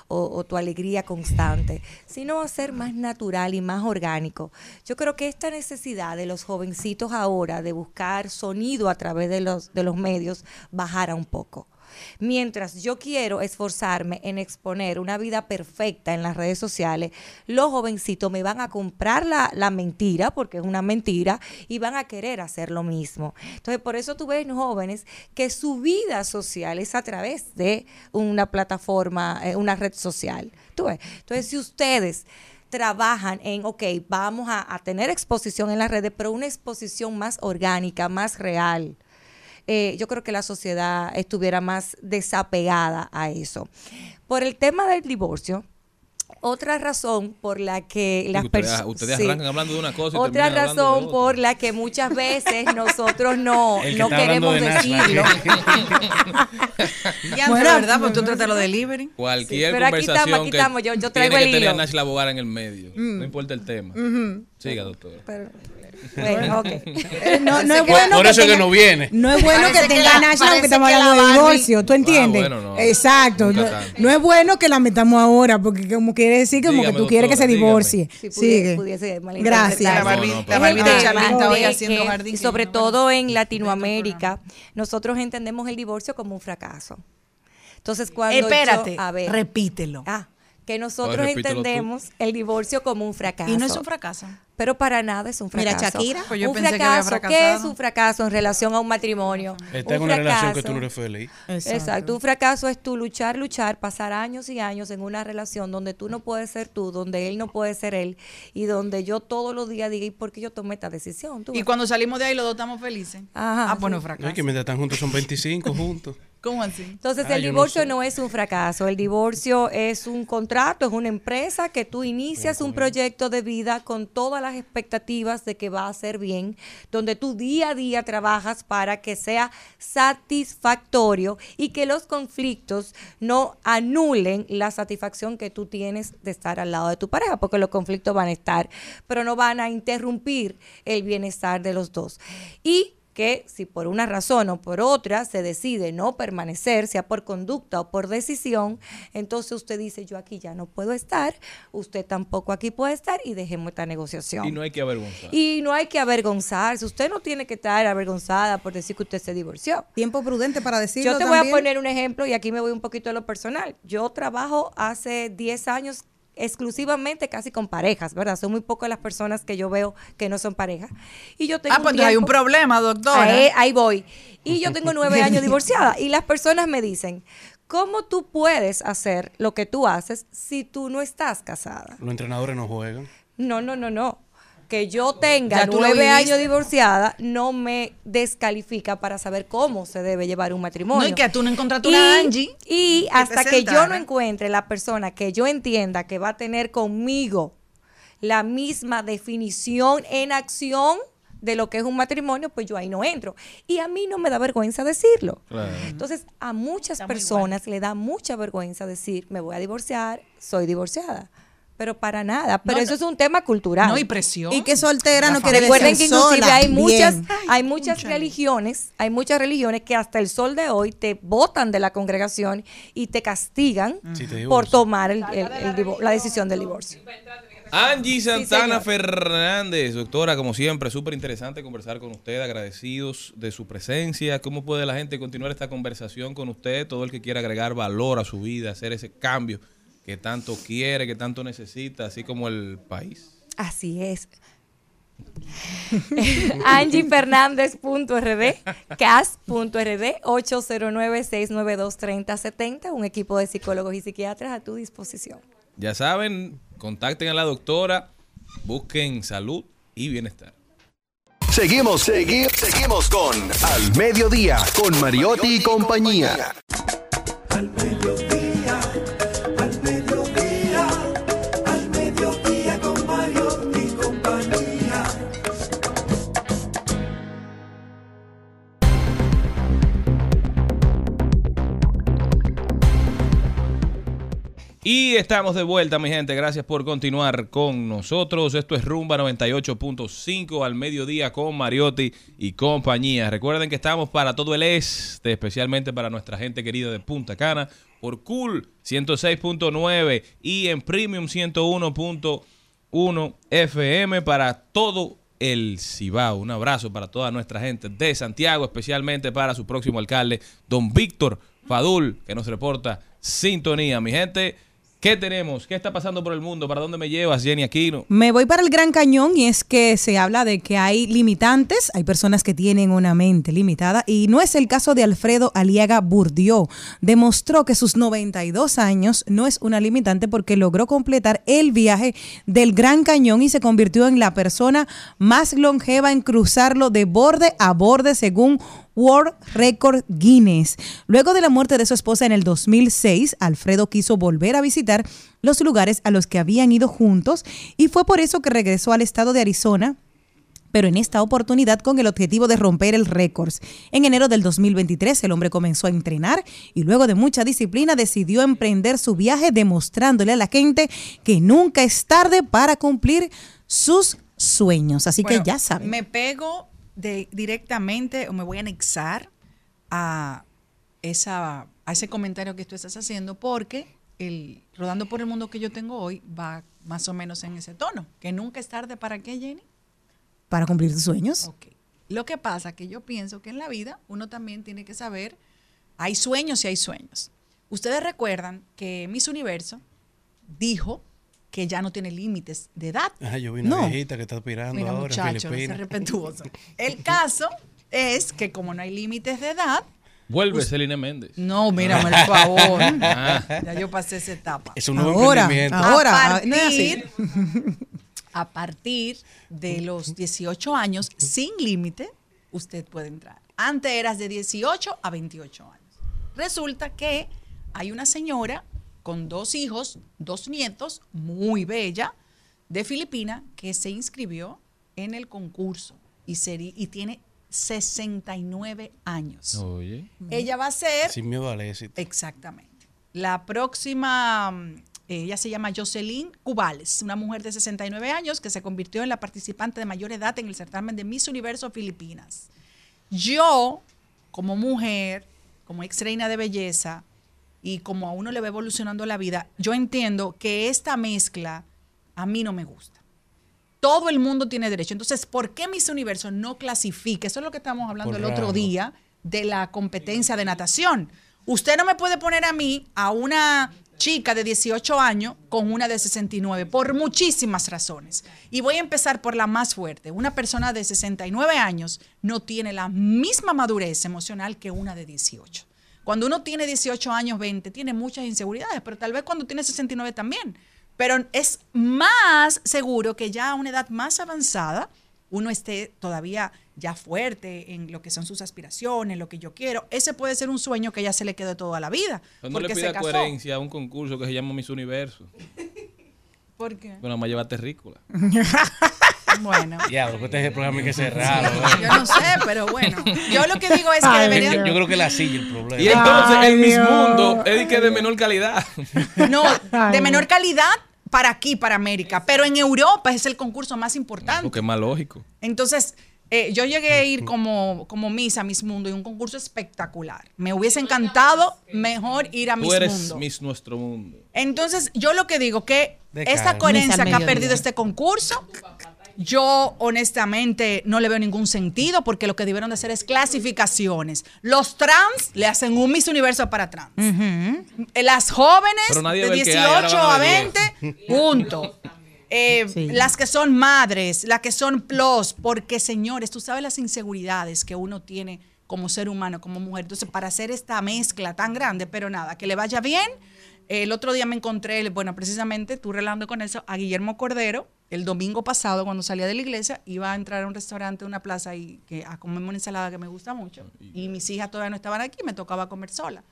o, o tu alegría constante, sino a ser más natural y más orgánico. Yo creo que esta necesidad de los jovencitos ahora de buscar sonido a través de los, de los medios bajara un poco. Mientras yo quiero esforzarme en exponer una vida perfecta en las redes sociales, los jovencitos me van a comprar la, mentira, porque es una mentira, y van a querer hacer lo mismo. Entonces, por eso tú ves jóvenes que su vida social es a través de una plataforma, eh, una red social. ¿Tú ves? Entonces, si ustedes trabajan en, ok, vamos a, a tener exposición en las redes, pero una exposición más orgánica, más real. Eh, yo creo que la sociedad estuviera más desapegada a eso. Por el tema del divorcio, otra razón por la que las ustedes, personas... ustedes arrancan hablando de una cosa y Otra de razón otra. por la que muchas veces nosotros no, no queremos de decirlo. Ya, Bueno, de verdad, pues tú tratas lo delivery. Cualquier Sí, pero aquí conversación estamos, aquí que estamos, yo- yo traigo tiene el que tener a hilo. Nash Labogara en el medio. Mm. No importa el tema. Siga, doctora. Pero- bueno, ok. Eh, No, no es bueno Por eso es que tenga- no viene. No es bueno Parece que que tenga la- Nash, aunque parece estamos hablando de divorcio. ¿Tú entiendes? bueno, no. Exacto. No, es bueno que la metamos ahora, porque como quiere decir como Dígame, que tú quieres que se divorcie. Si pudiese- Sigue. pudiese. Gracias. La hoy de haciendo jardín. y sobre todo en Latinoamérica, nosotros entendemos el divorcio como un fracaso. Entonces, cuando Espérate, yo- a ver, repítelo. ah, que nosotros Ay, repítelo tú. entendemos el divorcio como un fracaso. Y no es un fracaso. Pero para nada es un Mira, fracaso. Shakira. Pues yo un pensé que había fracaso, ¿Qué es un fracaso en relación a un matrimonio? Está en Un una relación que tú no eres feliz. Exacto. Un fracaso es tú luchar, luchar, pasar años y años en una relación donde tú no puedes ser tú, donde él no puede ser él y donde yo todos los días diga, ¿y por qué yo tomé esta decisión? Tú Y ves. cuando salimos de ahí los dos estamos felices. Ajá, ah, bueno, sí. No, fracaso. es que mientras están juntos son 25 juntos. ¿Cómo así? Entonces Ah, el no divorcio sé. no, es un fracaso, el divorcio es un contrato, es una empresa que tú inicias un proyecto de vida con todas las expectativas de que va a ser bien, donde tú día a día trabajas para que sea satisfactorio y que los conflictos no anulen la satisfacción que tú tienes de estar al lado de tu pareja, porque los conflictos van a estar, pero no van a interrumpir el bienestar de los dos. Y que si por una razón o por otra se decide no permanecer, sea por conducta o por decisión, entonces usted dice, yo aquí ya no puedo estar, usted tampoco aquí puede estar y dejemos esta negociación. Y no hay que avergonzar. Y no hay que avergonzarse, usted no tiene que estar avergonzada por decir que usted se divorció. Tiempo prudente para decirlo Yo te voy a poner un ejemplo y aquí me voy un poquito a lo personal. Yo trabajo hace 10 años exclusivamente casi con parejas, ¿verdad? Son muy pocas las personas que yo veo que no son parejas. Y yo tengo Ah, pues hay un problema, doctora. Ahí, ahí voy. Y yo tengo nueve años divorciada. Y las personas me dicen, ¿cómo tú puedes hacer lo que tú haces si tú no estás casada? Los entrenadores no juegan. No, no, no, no. Que yo tenga nueve años divorciada no me descalifica para saber cómo se debe llevar un matrimonio. No, y que tú no encontraste una Angie Y hasta que yo no sentara. encuentre la persona que yo entienda que va a tener conmigo la misma definición en acción de lo que es un matrimonio, pues yo ahí no entro. Y a mí no me da vergüenza decirlo. Claro. Entonces, a muchas personas le da mucha vergüenza decir, me voy a divorciar, soy divorciada. Pero para nada. Pero No, eso es un tema cultural. No, y presión. Y que soltera La no quiere Recuerden decir que inclusive sola. hay muchas, Bien. hay muchas religiones, hay muchas religiones que hasta el sol de hoy te botan de la congregación y te castigan te por tomar el- el- la decisión del divorcio. Angie Santana. Fernández, doctora, como siempre, súper interesante conversar con usted, agradecidos de su presencia. ¿Cómo puede la gente continuar esta conversación con usted? Todo el que quiera agregar valor a su vida, hacer ese cambio que tanto quiere, que tanto necesita, así como el país. Así es. AngieFernández.rd, CAS.rd, 809-692-3070, un equipo de psicólogos y psiquiatras a tu disposición. Ya saben, contacten a la doctora, busquen salud y bienestar. Seguimos, seguimos, seguimos con Al Mediodía, con Mariotti y compañía. Al mediodía, Y estamos de vuelta, mi gente. Gracias por continuar con nosotros. Esto es Rumba 98.5 al mediodía con Mariotti y compañía. Recuerden que estamos para todo el este, especialmente para nuestra gente querida de Punta Cana, por Cool 106.9 y en Premium 101.1 FM para todo el Cibao. Un abrazo para toda nuestra gente de Santiago, especialmente para su próximo alcalde, don Víctor Fadul, que nos reporta sintonía. Mi gente, ¿Qué tenemos? ¿Qué está pasando por el mundo? ¿Para dónde me llevas, Jenny Aquino? Me voy para el Gran Cañón y es que se habla de que hay limitantes, hay personas que tienen una mente limitada y no es el caso de Alfredo Aliaga Burdió. Demostró que sus 92 años no es una limitante porque logró completar el viaje del Gran Cañón y se convirtió en la persona más longeva en cruzarlo de borde a borde según World Record Guinness. Luego de la muerte de su esposa en el 2006, Alfredo quiso volver a visitar los lugares a los que habían ido juntos y fue por eso que regresó al estado de Arizona pero en esta oportunidad con el objetivo de romper el récord. En enero del 2023 el hombre comenzó a entrenar y luego de mucha disciplina decidió emprender su viaje demostrándole a la gente que nunca es tarde para cumplir sus sueños. Así Bueno, que ya saben. Me pego de, directamente o me voy a anexar a, esa, a ese comentario que tú estás haciendo porque el Rodando por el Mundo que yo tengo hoy va más o menos en ese tono. Que nunca es tarde para qué, Jenny. Para cumplir tus sueños. Ok. Lo que pasa que yo pienso que en la vida uno también tiene que saber, hay sueños y hay sueños. Ustedes recuerdan que Miss Universo dijo que ya no tiene límites de edad. Ajá, yo vi una No. viejita que está aspirando Mira, ahora muchacho, Filipinas. respetuoso. El caso es que como no hay límites de edad, Vuelve Celine Méndez. no, mírame el favor. Ah. Ya yo pasé esa etapa. Es un nuevo Ahora, ahora, a no es así. partir, a partir de los 18 años, sin límite, usted puede entrar. Antes eras de 18 a 28 años. Resulta que hay una señora con dos hijos, dos nietos, muy bella, de Filipina, que se inscribió en el concurso y, seri- y tiene 69 años. Oye. Ella va a ser Sin miedo al éxito. Exactamente. La próxima, mm, ella se llama Jocelyn Cubales, una mujer de 69 años que se convirtió en la participante de mayor edad en el certamen de Miss Universo Filipinas. Yo, como mujer, como ex reina de belleza y como a uno le va evolucionando la vida, yo entiendo que esta mezcla a mí no me gusta. Todo el mundo tiene derecho. Entonces, ¿por qué Miss Universo no clasifica? Eso es lo que estamos hablando Por el otro día de la competencia de natación. Usted no me puede poner a mí, a una chica de 18 años, con una de 69, por muchísimas razones. Y voy a empezar por la más fuerte. Una persona de 69 años no tiene la misma madurez emocional que una de 18. Cuando uno tiene 18 años, 20, tiene muchas inseguridades, pero tal vez cuando tiene 69 también. Pero es más seguro que ya a una edad más avanzada uno esté todavía ya fuerte en lo que son sus aspiraciones, lo que yo quiero. Ese puede ser un sueño que ya se le quedó toda la vida. No le porque se pida coherencia a un concurso que se llama Miss Universo. ¿Por qué? Bueno, más lleva terrícola. Bueno. Diablo, que este es el programa hay que cerrarlo. ¿eh? Yo no sé, pero bueno. Yo lo que digo es que Ay, Yo, deberían... yo creo que la silla el problema. Y entonces Ay, el Miss Dios. Mundo es de que de menor calidad. No, de no. menor calidad para aquí, para América. Pero en Europa es el concurso más importante. Porque es más lógico. Entonces, eh, yo llegué a ir como, como Miss a Miss Mundo y un concurso espectacular. Me hubiese encantado mejor ir a Tú Miss eres Mundo. Miss Nuestro Mundo. Entonces, yo lo que digo que esta coherencia que ha perdido este concurso, yo honestamente no le veo ningún sentido porque lo que debieron de hacer es clasificaciones. Los trans le hacen un Miss Universo para trans. Las jóvenes de ve el que hay, ahora 18 van a a ver 20, punto. Eh, Sí. Las que son madres, las que son plus, porque señores, tú sabes las inseguridades que uno tiene como ser humano, como mujer. Entonces, para hacer esta mezcla tan grande, pero nada, que le vaya bien. El otro día me encontré, bueno, precisamente, tú relando con eso, a Guillermo Cordero, el domingo pasado, cuando salía de la iglesia, iba a entrar a un restaurante, una plaza, y que, a comerme una ensalada que me gusta mucho. Y mis hijas todavía no estaban aquí, me tocaba comer sola.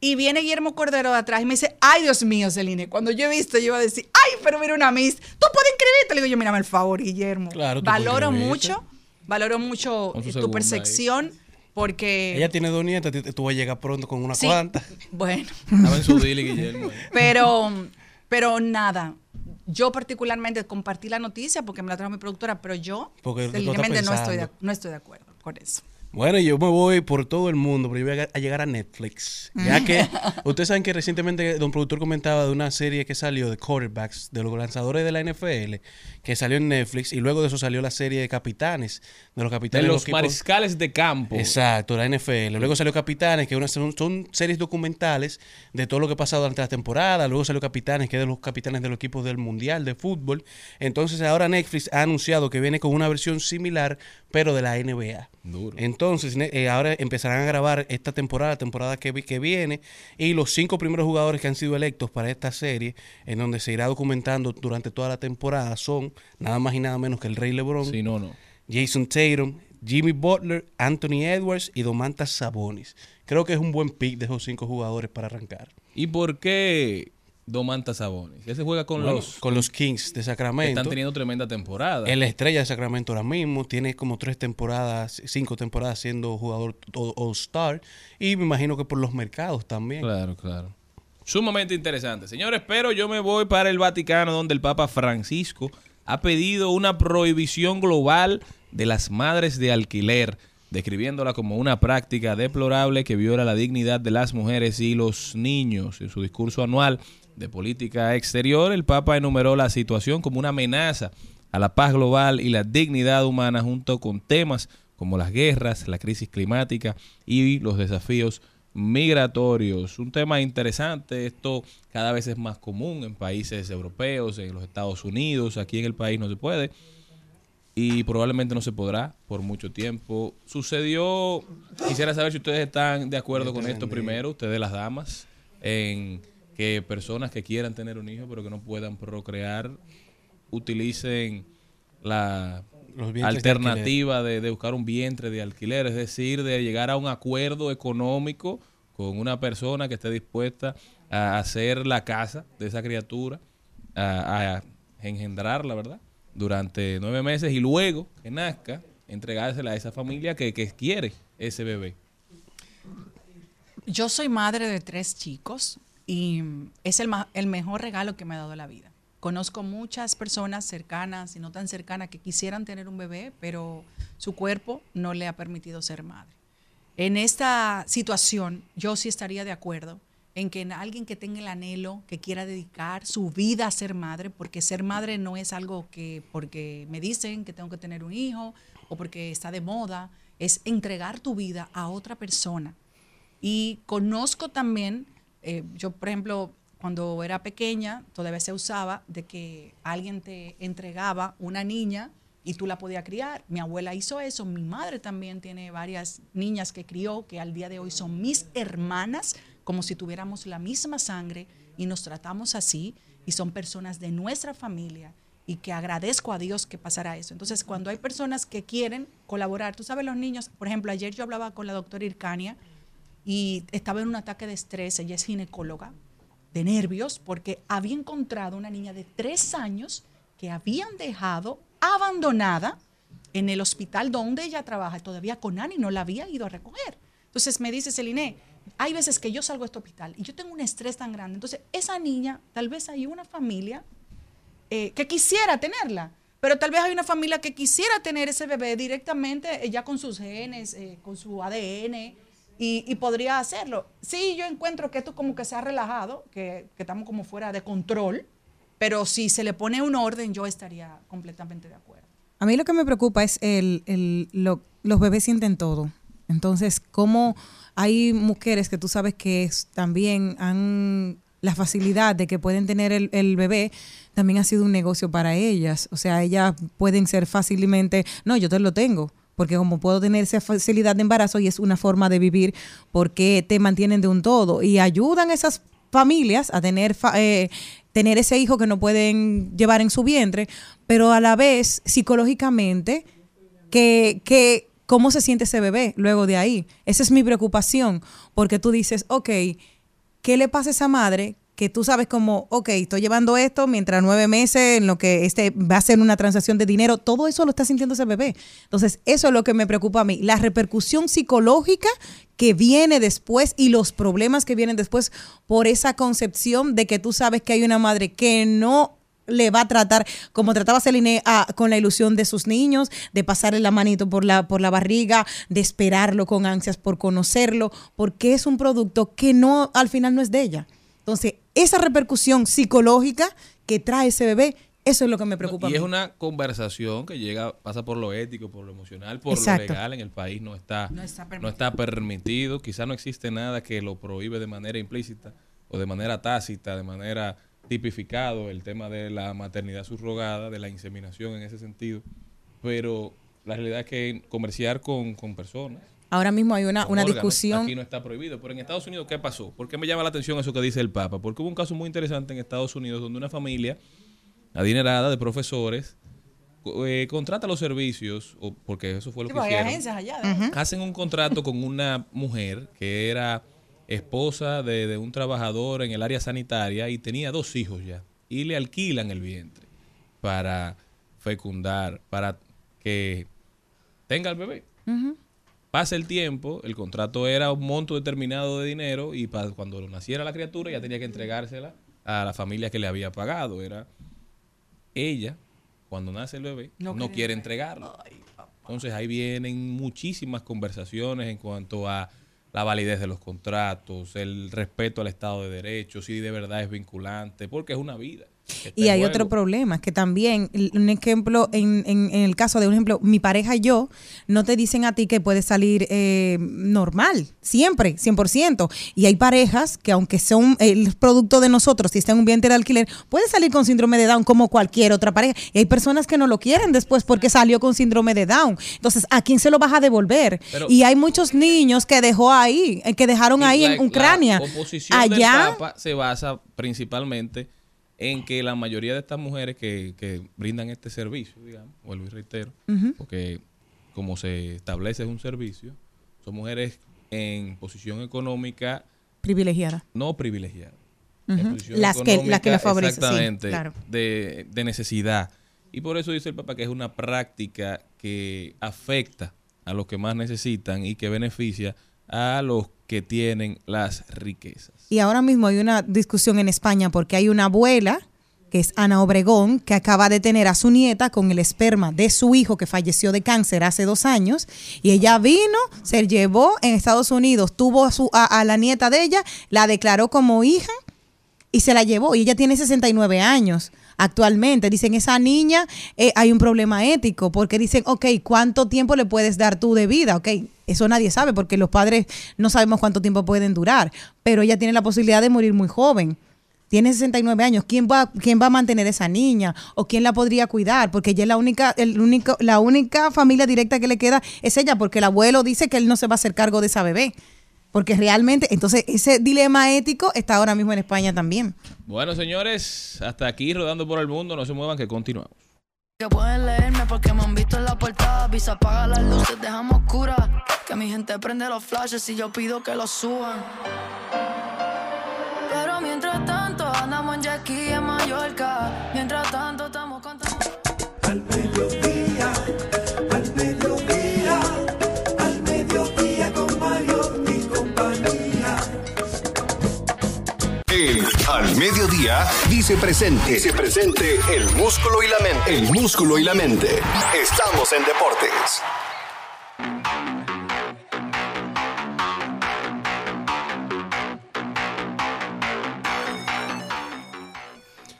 Y viene Guillermo Cordero de atrás y me dice, ay Dios mío, Celine, cuando yo he visto, yo iba a decir, ay, pero mira una Miss, tú puedes inscribirte. Le digo yo, mírame el favor, Guillermo. Claro, valoro mucho, valoro mucho eh, tu percepción, porque... Ella tiene dos nietas, tú- tú vas a llegar pronto con una Sí, cuanta. Bueno, Estaba en su Guillermo. pero, pero nada. Yo particularmente compartí la noticia porque me la trajo mi productora, pero yo, Porque no estoy, de, no estoy de acuerdo con eso. Bueno, yo me voy por todo el mundo, pero yo voy a a llegar a Netflix. Ya que ustedes saben que recientemente Don Productor comentaba de una serie que salió de quarterbacks, de los lanzadores de la NFL, que salió en Netflix, y luego de eso salió la serie de capitanes, de los De capitanes los equipos- mariscales de campo. Exacto, la NFL. Luego salió Capitanes, que una- son, son series documentales de todo lo que ha pasado durante la temporada. Luego salió Capitanes, que es de los capitanes de los equipos del Mundial de Fútbol. Entonces ahora Netflix ha anunciado que viene con una versión similar, pero de la NBA. Duro. Entonces eh, ahora empezarán a grabar esta temporada, la temporada que, vi- que viene, y los cinco primeros jugadores que han sido electos para esta serie, en donde se irá documentando durante toda la temporada, son nada más y nada menos que el Rey LeBron. Sí, no, no. Jason Tatum, Jimmy Butler, Anthony Edwards y Domantas Sabonis. Creo que es un buen pick de esos cinco jugadores para arrancar. ¿Y por qué Domantas Sabonis? Ese juega con Bueno, los con los Kings de Sacramento. están teniendo tremenda temporada. Es la estrella de Sacramento ahora mismo. Tiene como tres temporadas, cinco temporadas siendo jugador All- All-Star. Y me imagino que por los mercados también. Claro, claro. Sumamente interesante. Señores, pero yo me voy para el Vaticano, donde el Papa Francisco ha pedido una prohibición global de las madres de alquiler, describiéndola como una práctica deplorable que viola la dignidad de las mujeres y los niños. En su discurso anual de política exterior, el Papa enumeró la situación como una amenaza a la paz global y la dignidad humana junto con temas como las guerras, la crisis climática y los desafíos migratorios. Un tema interesante, esto cada vez es más común en países europeos, en los Estados Unidos, aquí en el país no se puede y probablemente no se podrá por mucho tiempo. Sucedió, quisiera saber si ustedes están de acuerdo con esto primero, ustedes las damas, en que personas que quieran tener un hijo pero que no puedan procrear utilicen la Los vientres de alternativa de, de buscar un vientre de alquiler, es decir, de llegar a un acuerdo económico con una persona que esté dispuesta a hacer la casa de esa criatura, a, a engendrarla, ¿verdad? Durante nueve meses y luego que nazca, entregársela a esa familia que, que quiere ese bebé. Yo soy madre de tres chicos y es el, el mejor regalo que me ha dado la vida. Conozco muchas personas cercanas y no tan cercanas que quisieran tener un bebé, pero su cuerpo no le ha permitido ser madre. En esta situación, yo sí estaría de acuerdo en que en alguien que tenga el anhelo, que quiera dedicar su vida a ser madre, porque ser madre no es algo que porque me dicen que tengo que tener un hijo o porque está de moda, es entregar tu vida a otra persona. Y conozco también, eh, yo por ejemplo, cuando era pequeña, todavía se usaba de que alguien te entregaba una niña y tú la podías criar. Mi abuela hizo eso, mi madre también tiene varias niñas que crió, que al día de hoy son mis hermanas, como si tuviéramos la misma sangre y nos tratamos así y son personas de nuestra familia y que agradezco a Dios que pasara eso. Entonces, cuando hay personas que quieren colaborar, tú sabes, los niños, por ejemplo, ayer yo hablaba con la doctora Ircania, y estaba en un ataque de estrés, ella es ginecóloga, de nervios, porque había encontrado una niña de tres años que habían dejado abandonada en el hospital donde ella trabaja, todavía con Ani no la había ido a recoger. Entonces me dice Celine, hay veces que yo salgo a este hospital y yo tengo un estrés tan grande. Entonces, esa niña, tal vez hay una familia eh, que quisiera tenerla, pero tal vez hay una familia que quisiera tener ese bebé directamente, ya con sus genes, eh, con su ADN, y, y podría hacerlo. Sí, yo encuentro que esto como que se ha relajado, que, que estamos como fuera de control, pero si se le pone un orden, yo estaría completamente de acuerdo. A mí lo que me preocupa es el, el- lo- los bebés sienten todo. Entonces, cómo hay mujeres que tú sabes que también han la facilidad de que pueden tener el, el bebé, también ha sido un negocio para ellas. O sea, ellas pueden ser fácilmente, no, yo te lo tengo. Porque como puedo tener esa facilidad de embarazo y es una forma de vivir, porque te mantienen de un todo y ayudan a esas familias a tener, eh, tener ese hijo que no pueden llevar en su vientre, pero a la vez psicológicamente, que, que cómo se siente ese bebé luego de ahí. Esa es mi preocupación, porque tú dices, ok, ¿qué le pasa a esa madre? Que tú sabes como, ok, estoy llevando esto mientras nueve meses en lo que este va a ser una transacción de dinero, todo eso lo está sintiendo ese bebé. Entonces, eso es lo que me preocupa a mí, la repercusión psicológica que viene después y los problemas que vienen después por esa concepción de que tú sabes que hay una madre que no le va a tratar como trataba Celine a- con la ilusión de sus niños, de pasarle la manito por la, por la barriga, de esperarlo con ansias por conocerlo, porque es un producto que no, al final no es de ella. Entonces, esa repercusión psicológica que trae ese bebé, eso es lo que me preocupa. Y a es una conversación que llega, pasa por lo ético, por lo emocional, por Exacto. lo legal en el país no está, No está no está permitido. Quizá no existe nada que lo prohíbe de manera implícita o de manera tácita, de manera tipificado el tema de la maternidad subrogada, de la inseminación en ese sentido. Pero la realidad es que comerciar con, con personas Ahora mismo hay una, una órganos, discusión. Aquí no está prohibido. Pero en Estados Unidos, ¿qué pasó? ¿Por qué me llama la atención eso que dice el Papa? Porque hubo un caso muy interesante en Estados Unidos donde una familia adinerada de profesores eh, contrata los servicios, o porque eso fue lo Sí, que porque hay hicieron. agencias allá. Hacen un contrato con una mujer que era esposa de, de un trabajador en el área sanitaria y tenía dos hijos ya. Y le alquilan el vientre para fecundar, para que tenga el bebé. Pasa el tiempo, el contrato era un monto determinado de dinero y pa- cuando naciera la criatura ya tenía que entregársela a la familia que le había pagado. Era ella, cuando nace el bebé, no, No quiere quiere entregarlo. Entonces ahí vienen muchísimas conversaciones en cuanto a la validez de los contratos, el respeto al Estado de Derecho, si de verdad es vinculante, porque es una vida. Y hay juego. otro problema, que también, un ejemplo, en, en- en el caso de un ejemplo, mi pareja y yo, no te dicen a ti que puedes salir eh, normal, siempre, 100%. Y hay parejas que aunque son el producto de nosotros, si está en un vientre de alquiler, puede salir con síndrome de Down como cualquier otra pareja. Y hay personas que no lo quieren después porque salió con síndrome de Down. Entonces, ¿a quién se lo vas a devolver? Pero- y hay muchos niños que dejó ahí, eh, que dejaron ahí la- en Ucrania. La oposición Allá... del Papa se basa principalmente en que la mayoría de estas mujeres que, que brindan este servicio, digamos, vuelvo y reitero, porque como se establece es un servicio, son mujeres en posición económica privilegiada. no privilegiada. Las que- las que la económica, favorece, sí, Exactamente, claro. de, de necesidad. Y por eso dice el Papa que es una práctica que afecta a los que más necesitan y que beneficia a los que tienen las riquezas. Y ahora mismo hay una discusión en España porque hay una abuela, que es Ana Obregón, que acaba de tener a su nieta con el esperma de su hijo que falleció de cáncer hace dos años. Y ella vino, se llevó en Estados Unidos, tuvo a, su, a, a la nieta de ella, la declaró como hija y se la llevó. Y ella tiene 69 años actualmente. Dicen, esa niña eh, hay un problema ético porque dicen, ok, ¿cuánto tiempo le puedes dar tú de vida? Ok, eso nadie sabe porque los padres no sabemos cuánto tiempo pueden durar, pero ella tiene la posibilidad de morir muy joven. Tiene 69 años. ¿Quién va, ¿Quién va a mantener esa niña? ¿O quién la podría cuidar? Porque ella es la única, el único, la única familia directa que le queda es ella, porque el abuelo dice que él no se va a hacer cargo de esa bebé. Porque realmente, entonces ese dilema ético está ahora mismo en España también. Bueno, señores, hasta aquí rodando por el mundo. No se muevan, que continuamos. Que pueden leerme porque me han visto en la portada. Visa apaga las luces, dejamos oscuras. Que mi gente prende los flashes y yo pido que los suban. Pero mientras tanto andamos en Jackie en Mallorca. Mientras tanto estamos cantando. Al Al Mediodía dice presente. Dice presente el músculo y la mente. El músculo y la mente. Estamos en deportes.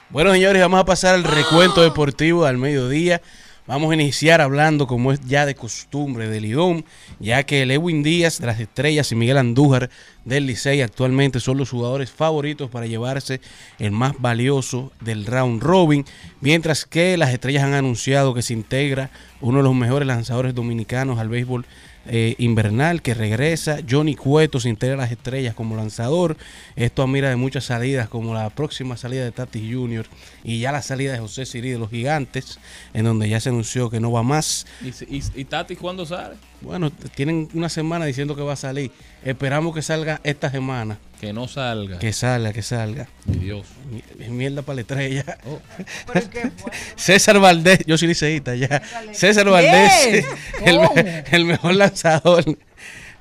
Bueno, señores, vamos a pasar al recuento deportivo al mediodía. Vamos a iniciar hablando, como es ya de costumbre, del Lidón, ya que Lewin Díaz de las Estrellas y Miguel Andújar del Licey actualmente son los jugadores favoritos para llevarse el más valioso del round robin, mientras que las Estrellas han anunciado que se integra uno de los mejores lanzadores dominicanos al béisbol eh, invernal que regresa. Johnny Cueto se integra a las estrellas como lanzador. Esto a mira de muchas salidas, como la próxima salida de Tati Jr. y ya la salida de José Siri de los Gigantes, en donde ya se anunció que no va más. ¿Y, y, y Tati cuándo sale? Bueno, tienen una semana diciendo que va a salir. Esperamos que salga esta semana. Que no salga. Que salga, que salga. Mi Dios. Mi- Mierda para la estrella. Oh. César Valdés, yo soy liceísta ya. César Valdés, el, me- el mejor lanzador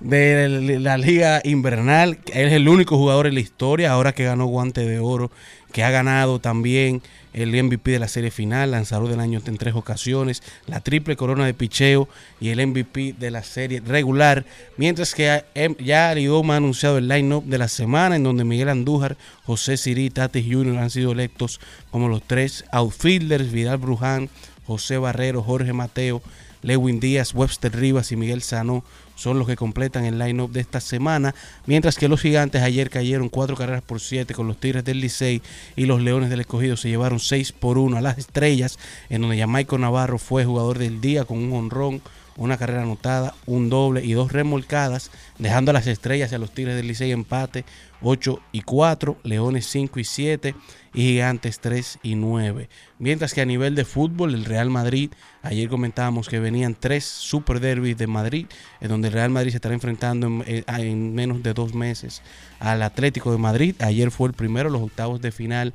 de la liga invernal. Él es el único jugador en la historia, ahora que ganó guante de oro, que ha ganado también el MVP de la serie final, lanzador del año en tres ocasiones, la triple corona de picheo y el MVP de la serie regular. Mientras que em, ya Aridoma ha anunciado el line-up de la semana, en donde Miguel Andújar, José Siri, Tatis Jr. han sido electos como los tres outfielders, Vidal Bruján, José Barrero, Jorge Mateo, Lewin Díaz, Webster Rivas y Miguel Sano son los que completan el line-up de esta semana, mientras que los gigantes ayer cayeron cuatro carreras por siete con los Tigres del Licey y los Leones del Escogido se llevaron seis por uno a las estrellas, en donde Jamaico Navarro fue jugador del día con un honrón, una carrera anotada, un doble y dos remolcadas, dejando a las estrellas y a los Tigres del Licey empate 8 y 4, Leones 5 y 7 y Gigantes 3 y 9. Mientras que a nivel de fútbol, el Real Madrid, ayer comentábamos que venían tres super de Madrid, en donde el Real Madrid se estará enfrentando en, eh, en menos de dos meses al Atlético de Madrid. Ayer fue el primero, los octavos de final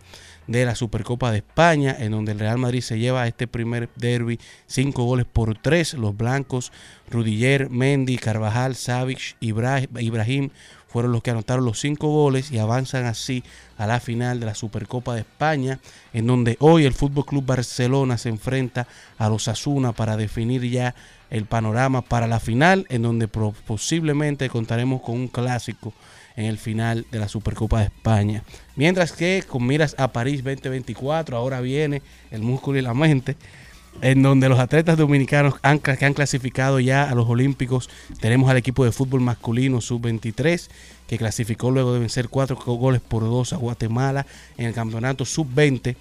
de la Supercopa de España, en donde el Real Madrid se lleva este primer derby cinco goles por tres. Los blancos, Rudiger, Mendy, Carvajal, Savic, Ibra- Ibrahim fueron los que anotaron los cinco goles y avanzan así a la final de la Supercopa de España, en donde hoy el Fútbol Club Barcelona se enfrenta a los Asuna para definir ya el panorama para la final, en donde posiblemente contaremos con un clásico en el final de la Supercopa de España. Mientras que con miras a París 2024, ahora viene el músculo y la mente, en donde los atletas dominicanos que han clasificado ya a los Olímpicos. Tenemos al equipo de fútbol masculino sub-23, que clasificó luego de vencer cuatro goles por dos a Guatemala en el campeonato sub-20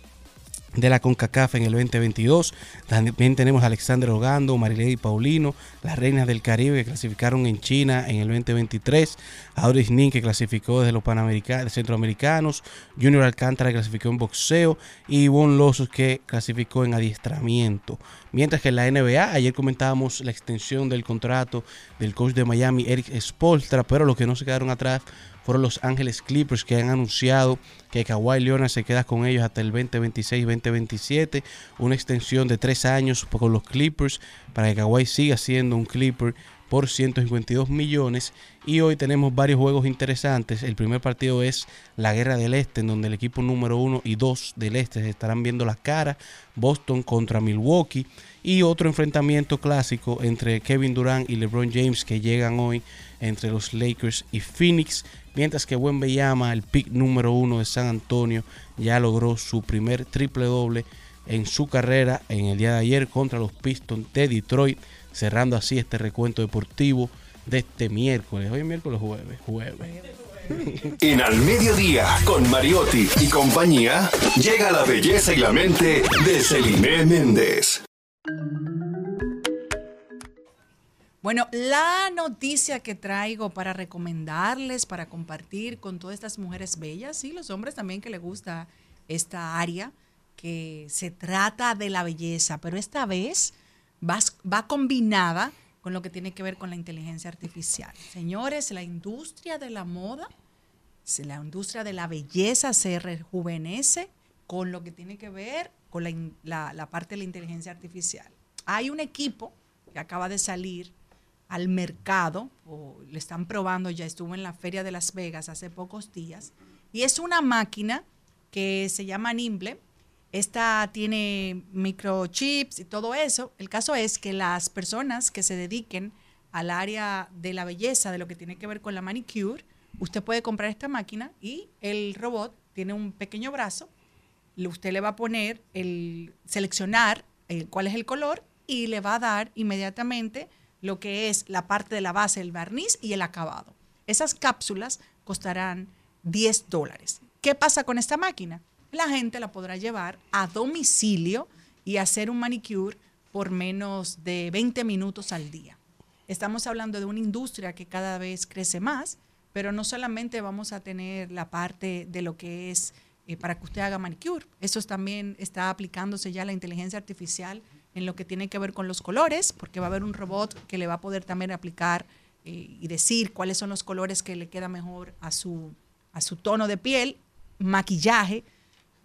de la CONCACAF en el 2022. También tenemos a Alexander Ogando, Marilady Paulino, las reinas del Caribe que clasificaron en China en el 2023, Auris Nin que clasificó desde los Panamericanos, centroamericanos, Junior Alcántara que clasificó en boxeo y Ivonne Losos que clasificó en adiestramiento. Mientras que en la NBA, ayer comentábamos la extensión del contrato del coach de Miami, Eric Spolstra, pero los que no se quedaron atrás fueron los Ángeles Clippers que han anunciado que Kawhi Leonard se queda con ellos hasta el 2026-2027, una extensión de tres años con los Clippers para que Kawhi siga siendo un Clipper por 152 millones y hoy tenemos varios juegos interesantes. El primer partido es la Guerra del Este, en donde el equipo número uno y dos del Este se estarán viendo las caras, Boston contra Milwaukee y otro enfrentamiento clásico entre Kevin Durant y LeBron James que llegan hoy entre los Lakers y Phoenix, mientras que Wembanyama, el pick número uno de San Antonio, ya logró su primer triple doble en su carrera en el día de ayer contra los Pistons de Detroit, cerrando así este recuento deportivo de este miércoles. Hoy es miércoles jueves, jueves. En Al Mediodía, con Mariotti y compañía, llega la belleza y la mente de Celine Méndez. Bueno, la noticia que traigo para recomendarles, para compartir con todas estas mujeres bellas y los hombres también que les gusta esta área, que se trata de la belleza, pero esta vez va, va combinada con lo que tiene que ver con la inteligencia artificial. Señores, la industria de la moda, la industria de la belleza se rejuvenece con lo que tiene que ver con la parte de la inteligencia artificial. Hay un equipo que acaba de salir al mercado, o le están probando, ya estuvo en la Feria de Las Vegas hace pocos días, y es una máquina que se llama Nimble. Esta tiene microchips y todo eso. El caso es que las personas que se dediquen al área de la belleza, de lo que tiene que ver con la manicure, usted puede comprar esta máquina y el robot tiene un pequeño brazo usted le va a poner el seleccionar eh, cuál es el color y le va a dar inmediatamente lo que es la parte de la base, el barniz y el acabado. Esas cápsulas costarán 10 dólares. ¿Qué pasa con esta máquina? La gente la podrá llevar a domicilio y hacer un manicure por menos de 20 minutos al día. Estamos hablando de una industria que cada vez crece más, pero no solamente vamos a tener la parte de lo que es eh, para que usted haga manicure, eso es también está aplicándose ya la inteligencia artificial en lo que tiene que ver con los colores, porque va a haber un robot que le va a poder también aplicar eh, y decir cuáles son los colores que le queda mejor a su, a su tono de piel, maquillaje,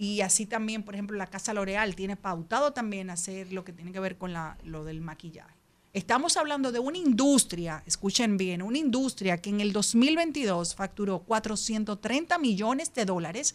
y así también, por ejemplo, la casa L'Oreal tiene pautado también hacer lo que tiene que ver con la, lo del maquillaje. Estamos hablando de una industria, escuchen bien, una industria que en el 2022 facturó 430 millones de dólares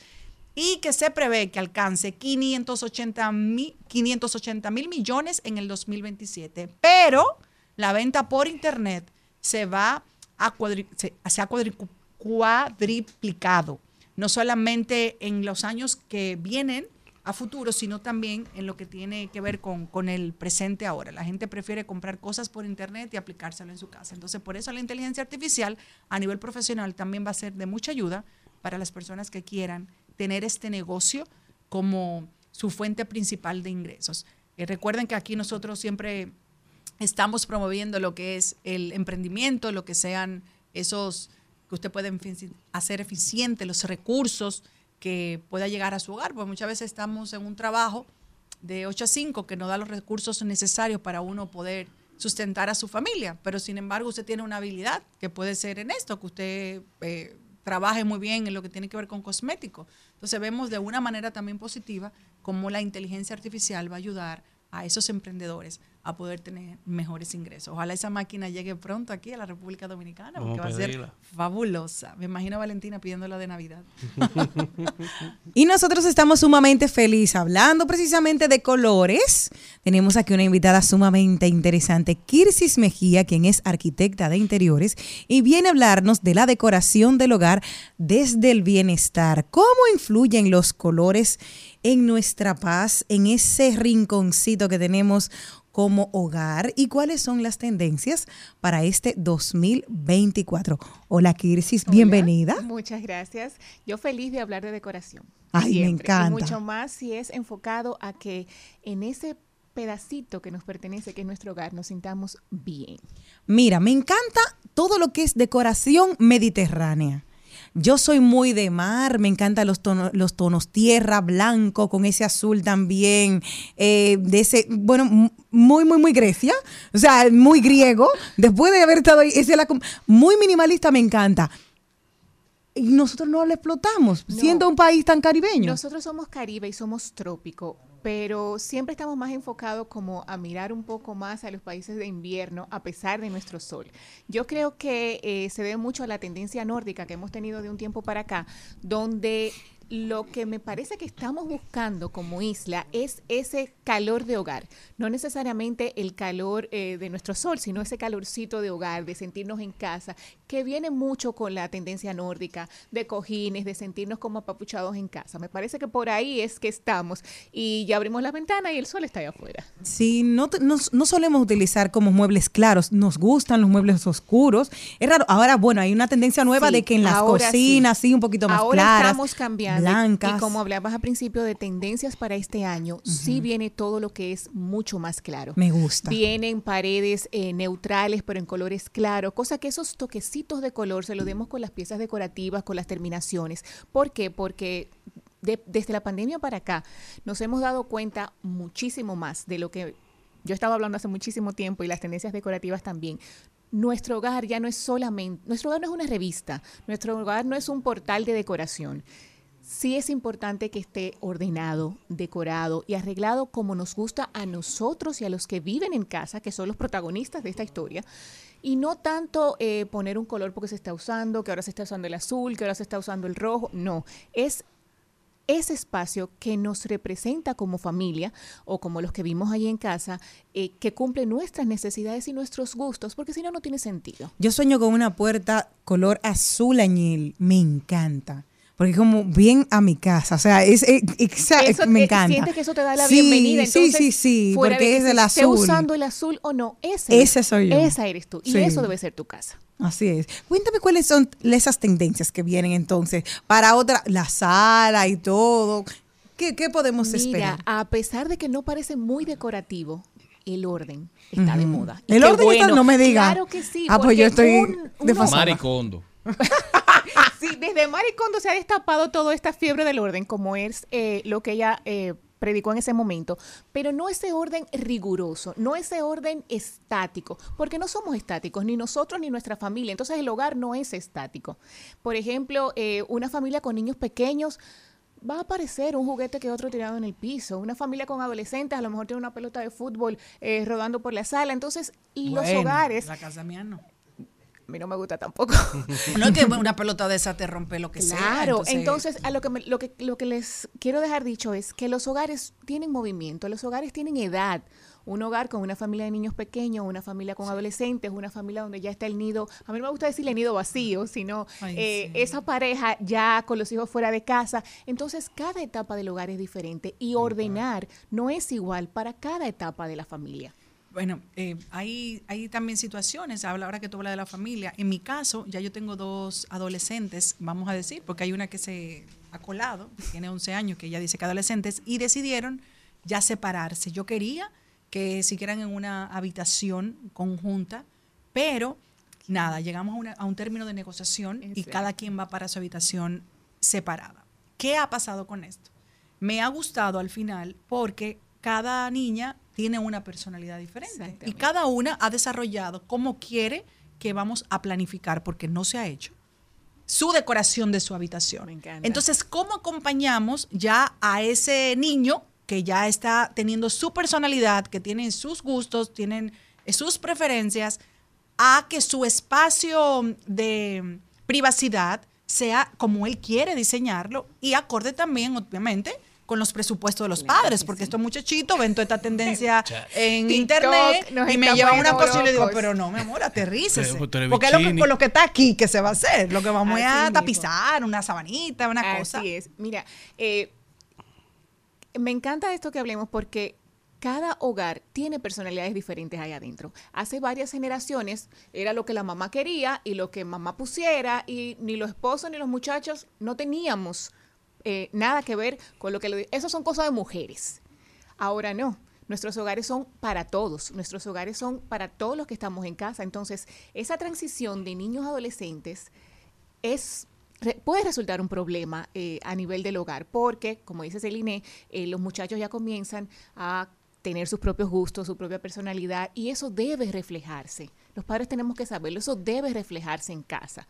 y que se prevé que alcance 580 mil 580 mil millones en el 2027. Pero la venta por Internet se va a, cuadri- se, ha cuadricu- cuadriplicado, no solamente en los años que vienen a futuro, sino también en lo que tiene que ver con, con el presente ahora. La gente prefiere comprar cosas por internet y aplicárselo en su casa. Entonces, por eso la inteligencia artificial a nivel profesional también va a ser de mucha ayuda para las personas que quieran tener este negocio como su fuente principal de ingresos. Eh, recuerden que aquí nosotros siempre estamos promoviendo lo que es el emprendimiento, lo que sean esos que usted puede hacer eficiente, los recursos que pueda llegar a su hogar, porque muchas veces estamos en un trabajo de 8 a 5 que no da los recursos necesarios para uno poder sustentar a su familia, pero sin embargo usted tiene una habilidad que puede ser en esto, que usted eh, trabaje muy bien en lo que tiene que ver con cosméticos. Entonces vemos de una manera también positiva cómo la inteligencia artificial va a ayudar a esos emprendedores a poder tener mejores ingresos. Ojalá esa máquina llegue pronto aquí a la República Dominicana, porque va a ser fabulosa. Me imagino a Valentina pidiéndola de Navidad. Y nosotros estamos sumamente felices hablando precisamente de colores. Tenemos aquí una invitada sumamente interesante, Kirsis Mejía, quien es arquitecta de interiores y viene a hablarnos de la decoración del hogar desde el bienestar. ¿Cómo influyen los colores en nuestra paz, en ese rinconcito que tenemos como hogar y cuáles son las tendencias para este 2024? Hola Kirsis, Hola, bienvenida. Muchas gracias. Yo feliz de hablar de decoración. Ay, me encanta. Y mucho más si es enfocado a que en ese pedacito que nos pertenece, que es nuestro hogar, nos sintamos bien. Mira, me encanta todo lo que es decoración mediterránea. Yo soy muy de mar, me encantan los tonos, los tonos tierra, blanco, con ese azul también, eh, de ese, bueno, muy, muy, muy Grecia, o sea, muy griego. Después de haber estado ahí, es la muy minimalista, me encanta. Y nosotros no lo explotamos, No. siendo un país tan caribeño. Nosotros somos Caribe y somos trópico, pero siempre estamos más enfocados como a mirar un poco más a los países de invierno a pesar de nuestro sol. Yo creo que eh, se debe mucho a la tendencia nórdica que hemos tenido de un tiempo para acá, donde lo que me parece que estamos buscando como isla es ese calor de hogar, no necesariamente el calor eh, de nuestro sol, sino ese calorcito de hogar, de sentirnos en casa, que viene mucho con la tendencia nórdica, de cojines, de sentirnos como apapuchados en casa. Me parece que por ahí es que estamos y ya abrimos la ventana y el sol está allá afuera. Sí, no, no, no solemos utilizar como muebles claros, nos gustan los muebles oscuros. Es raro, ahora bueno, hay una tendencia nueva Sí, de que en las cocinas sí. un poquito más Ahora claras, estamos cambiando. y- blancas. Y como hablabas al principio de tendencias para este año, sí viene todo lo que es mucho más claro. Me gusta. Vienen paredes eh, neutrales, pero en colores claros, cosa que esos toquecitos de color se los demos con las piezas decorativas, con las terminaciones. ¿Por qué? Porque de- desde la pandemia para acá nos hemos dado cuenta muchísimo más de lo que yo estaba hablando hace muchísimo tiempo y las tendencias decorativas también. Nuestro hogar ya no es solamente, nuestro hogar no es una revista, nuestro hogar no es un portal de decoración. Sí es importante que esté ordenado, decorado y arreglado como nos gusta a nosotros y a los que viven en casa, que son los protagonistas de esta historia. Y no tanto eh, poner un color porque se está usando, que ahora se está usando el azul, que ahora se está usando el rojo. No, es ese espacio que nos representa como familia o como los que vimos allí en casa, eh, que cumple nuestras necesidades y nuestros gustos, porque si no, no tiene sentido. Yo sueño con una puerta color azul añil, me encanta. Porque es como bien a mi casa, o sea, es, es- exa- Eso me encanta. Sientes que eso te da la Sí, bienvenida. Sí, Entonces, sí, sí, fuera porque de que es se el esté azul. usando el azul o no, ese, Ese soy yo. Esa eres tú. Y Sí. eso debe ser tu casa. Así es. Cuéntame cuáles son esas tendencias que vienen entonces para otra, la sala y todo. ¿Qué, qué podemos Mira, esperar? a pesar de que no parece muy decorativo, el orden está de moda. Y El orden está- no me diga. Claro que sí. Ah, pues yo porque estoy un- uno- desfasada. Maricondo. Sí, desde Maricondo se ha destapado toda esta fiebre del orden, como es eh, lo que ella eh, predicó en ese momento, pero no ese orden riguroso, no ese orden estático, porque no somos estáticos, ni nosotros ni nuestra familia, entonces el hogar no es estático. Por ejemplo, eh, una familia con niños pequeños va a aparecer un juguete que otro tirado en el piso, una familia con adolescentes a lo mejor tiene una pelota de fútbol eh, rodando por la sala, entonces los Bueno, hogares La casa mía no. A mí no me gusta tampoco. No es que una pelota de esa te rompe lo que sea. Claro, entonces, a lo que, me- lo, que, lo que les quiero dejar dicho es que los hogares tienen movimiento, los hogares tienen edad. Un hogar con una familia de niños pequeños, una familia con adolescentes, una familia donde ya está el nido, a mí no me gusta decirle nido vacío, sino Ay, eh, sí. esa pareja ya con los hijos fuera de casa. Entonces, cada etapa del hogar es diferente y ordenar no es igual para cada etapa de la familia. Bueno, eh, hay, hay también situaciones, habla ahora que tú hablas de la familia. En mi caso, ya yo tengo dos adolescentes, vamos a decir, porque hay una que se ha colado, que tiene 11 años, que ella dice que adolescentes, y decidieron ya separarse. Yo quería que siguieran en una habitación conjunta, pero nada, llegamos a, una- a un término de negociación y cada quien va para su habitación separada. ¿Qué ha pasado con esto? Me ha gustado al final porque cada niña tiene una personalidad diferente y cada una ha desarrollado cómo quiere que vamos a planificar, porque no se ha hecho, su decoración de su habitación. Me encanta. Entonces, ¿cómo acompañamos ya a ese niño que ya está teniendo su personalidad, que tiene sus gustos, tienen sus preferencias, a que su espacio de privacidad sea como él quiere diseñarlo y acorde también, obviamente, con los presupuestos de los padres, porque estos muchachitos ven toda esta tendencia en TikTok internet y me llevan una cosa y le digo, pero no, mi amor, aterrícese. Porque es lo que, con lo que está aquí que se va a hacer. Lo que vamos Así a mismo. tapizar, una sabanita, una Así cosa. es. Mira, eh, me encanta esto que hablemos porque cada hogar tiene personalidades diferentes ahí adentro. Hace varias generaciones era lo que la mamá quería y lo que mamá pusiera y ni los esposos ni los muchachos no teníamos eh, nada que ver con lo que... Lo, eso son cosas de mujeres. Ahora no. Nuestros hogares son para todos, nuestros hogares son para todos los que estamos en casa. Entonces, esa transición de niños a adolescentes es puede resultar un problema eh, a nivel del hogar, porque, como dice Celine, eh, los muchachos ya comienzan a tener sus propios gustos, su propia personalidad, y eso debe reflejarse. Los padres tenemos que saberlo, eso debe reflejarse en casa.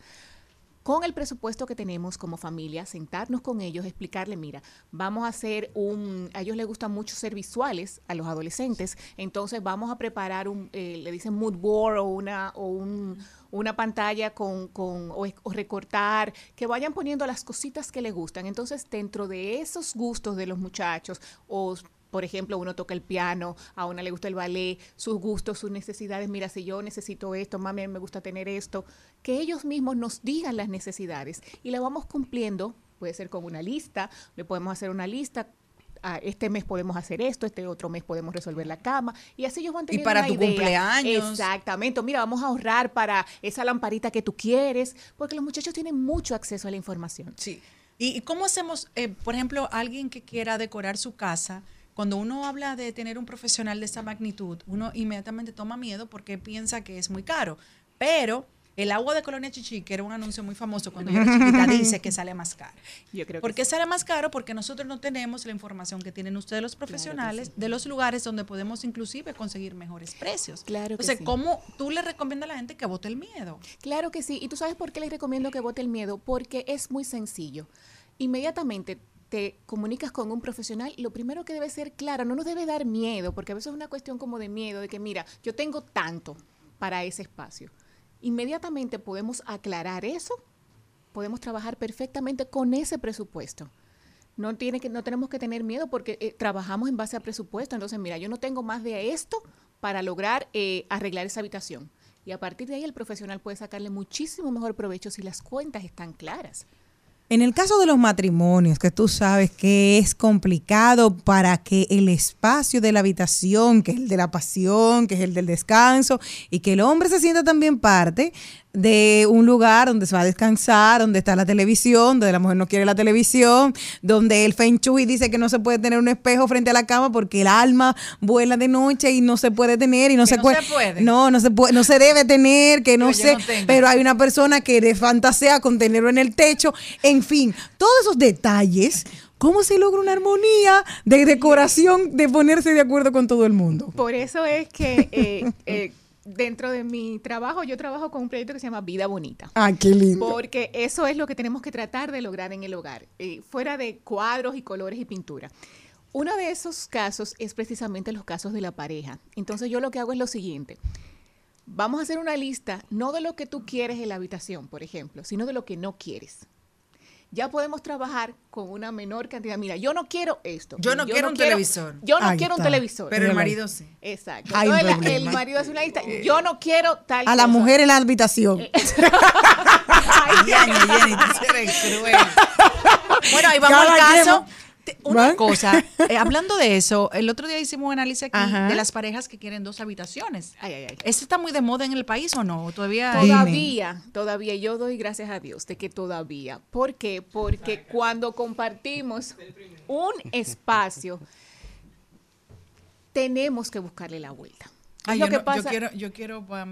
Con el presupuesto que tenemos como familia, sentarnos con ellos, explicarle, mira, vamos a hacer un, a ellos les gusta mucho ser visuales, a los adolescentes, entonces vamos a preparar un, eh, le dicen mood board o una, o un, una pantalla con, con o, o recortar, que vayan poniendo las cositas que les gustan. Entonces, dentro de esos gustos de los muchachos, o por ejemplo, uno toca el piano, a una le gusta el ballet, sus gustos, sus necesidades, mira, si yo necesito esto, mami, me gusta tener esto, que ellos mismos nos digan las necesidades y la vamos cumpliendo, puede ser con una lista, le podemos hacer una lista, ah, este mes podemos hacer esto, este otro mes podemos resolver la cama y así ellos van Y teniendo para una tu idea. cumpleaños. Exactamente, mira, vamos a ahorrar para esa lamparita que tú quieres, porque los muchachos tienen mucho acceso a la información. Sí. ¿Y, y cómo hacemos, eh, por ejemplo, alguien que quiera decorar su casa? Cuando uno habla de tener un profesional de esa magnitud, uno inmediatamente toma miedo porque piensa que es muy caro. Pero el agua de Colonia Chichi, que era un anuncio muy famoso cuando yo era chiquita, dice que sale más caro. Yo creo que ¿Por qué sale más caro? Porque nosotros no tenemos la información que tienen ustedes los profesionales de los lugares donde podemos inclusive conseguir mejores precios. Claro que Entonces, sí. ¿cómo tú le recomiendas a la gente que vote el miedo? Claro que sí. ¿Y tú sabes por qué les recomiendo que vote el miedo? Porque es muy sencillo. Inmediatamente te comunicas con un profesional, lo primero que debe ser claro, no nos debe dar miedo, porque a veces es una cuestión como de miedo, de que mira, yo tengo tanto para ese espacio. Inmediatamente podemos aclarar eso, podemos trabajar perfectamente con ese presupuesto. No, tiene que, no tenemos que tener miedo porque eh, trabajamos en base a presupuesto. Entonces, mira, yo no tengo más de esto para lograr eh, arreglar esa habitación. Y a partir de ahí el profesional puede sacarle muchísimo mejor provecho si las cuentas están claras. En el caso de los matrimonios, que tú sabes que es complicado para que el espacio de la habitación, que es el de la pasión, que es el del descanso, y que el hombre se sienta también parte de un lugar donde se va a descansar, donde está la televisión, donde la mujer no quiere la televisión, donde el Feng Shui dice que no se puede tener un espejo frente a la cama porque el alma vuela de noche y no se puede tener y no, Que se, no puede, se puede. No, no se puede, no se debe tener, que no Pero yo sé, no tengo. pero hay una persona que de fantasea con tenerlo en el techo, en fin, todos esos detalles, ¿cómo se logra una armonía de decoración, de ponerse de acuerdo con todo el mundo? Por eso es que eh, eh, dentro de mi trabajo, yo trabajo con un proyecto que se llama Vida Bonita. Ah, qué lindo. Porque eso es lo que tenemos que tratar de lograr en el hogar, eh, fuera de cuadros y colores y pintura. Uno de esos casos es precisamente los casos de la pareja. Entonces yo lo que hago es lo siguiente. Vamos a hacer una lista, no de lo que tú quieres en la habitación, por ejemplo, sino de lo que no quieres. Ya podemos trabajar con una menor cantidad. Mira, yo no quiero esto. Yo no quiero un televisor. Yo no Ahí quiero un televisor. Pero el marido sí. Exacto. Entonces, la- el problema. marido hace una lista. Yo no quiero tal A la mujer en la habitación. Diaño, Jenny, tú sí eres cruel. Bueno, ahí vamos Cada al caso. Una cosa, eh, hablando de eso, el otro día hicimos un análisis aquí Ajá. de las parejas que quieren dos habitaciones. Ay, ay, ay. ¿Eso está muy de moda en el país o no? Todavía Todavía, todavía, yo doy gracias a Dios de que todavía. ¿Por qué? Porque cuando compartimos un espacio, tenemos que buscarle la vuelta. Ay, lo yo, que no- yo pasa. quiero, yo quiero pa-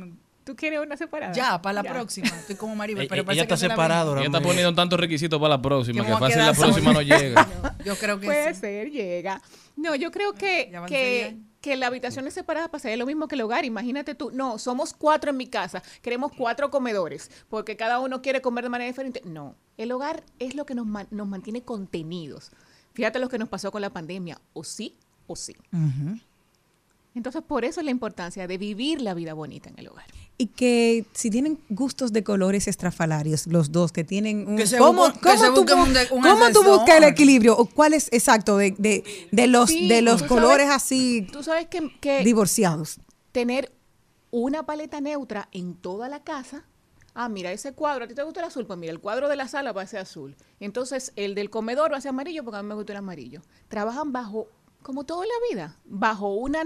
¿Tú quieres una separada? ya, para la Ya. próxima. Estoy como Maribel, Ella- pero ella parece está que separada ahora Ella está poniendo tantos requisitos para la próxima, Que fácil la próxima no llega. Yo creo que Puede sí. ser, llega. No, yo creo que, que, que la habitación es separada pasaría lo mismo que el hogar. Imagínate tú, no, somos cuatro en mi casa, queremos cuatro comedores, porque cada uno quiere comer de manera diferente. No, el hogar es lo que nos, man- nos mantiene contenidos. Fíjate lo que nos pasó con la pandemia, o sí o sí. Entonces, por eso es la importancia de vivir la vida bonita en el hogar. Y que si tienen gustos de colores estrafalarios, los dos, que tienen un... Que se ¿Cómo, que cómo se tú, busquen bu- un de- un cómo tú asesor. buscas el equilibrio? ¿O cuál es exacto de, de, de los, Sí, de los tú colores sabes- así Tú sabes que, que divorciados? tener una paleta neutra en toda la casa. Ah, mira, ese cuadro, ¿a ti te gusta el azul? Pues mira, el cuadro de la sala va a ser azul. Entonces, el del comedor va a ser amarillo porque a mí me gusta el amarillo. Trabajan bajo, como todo en la vida, bajo una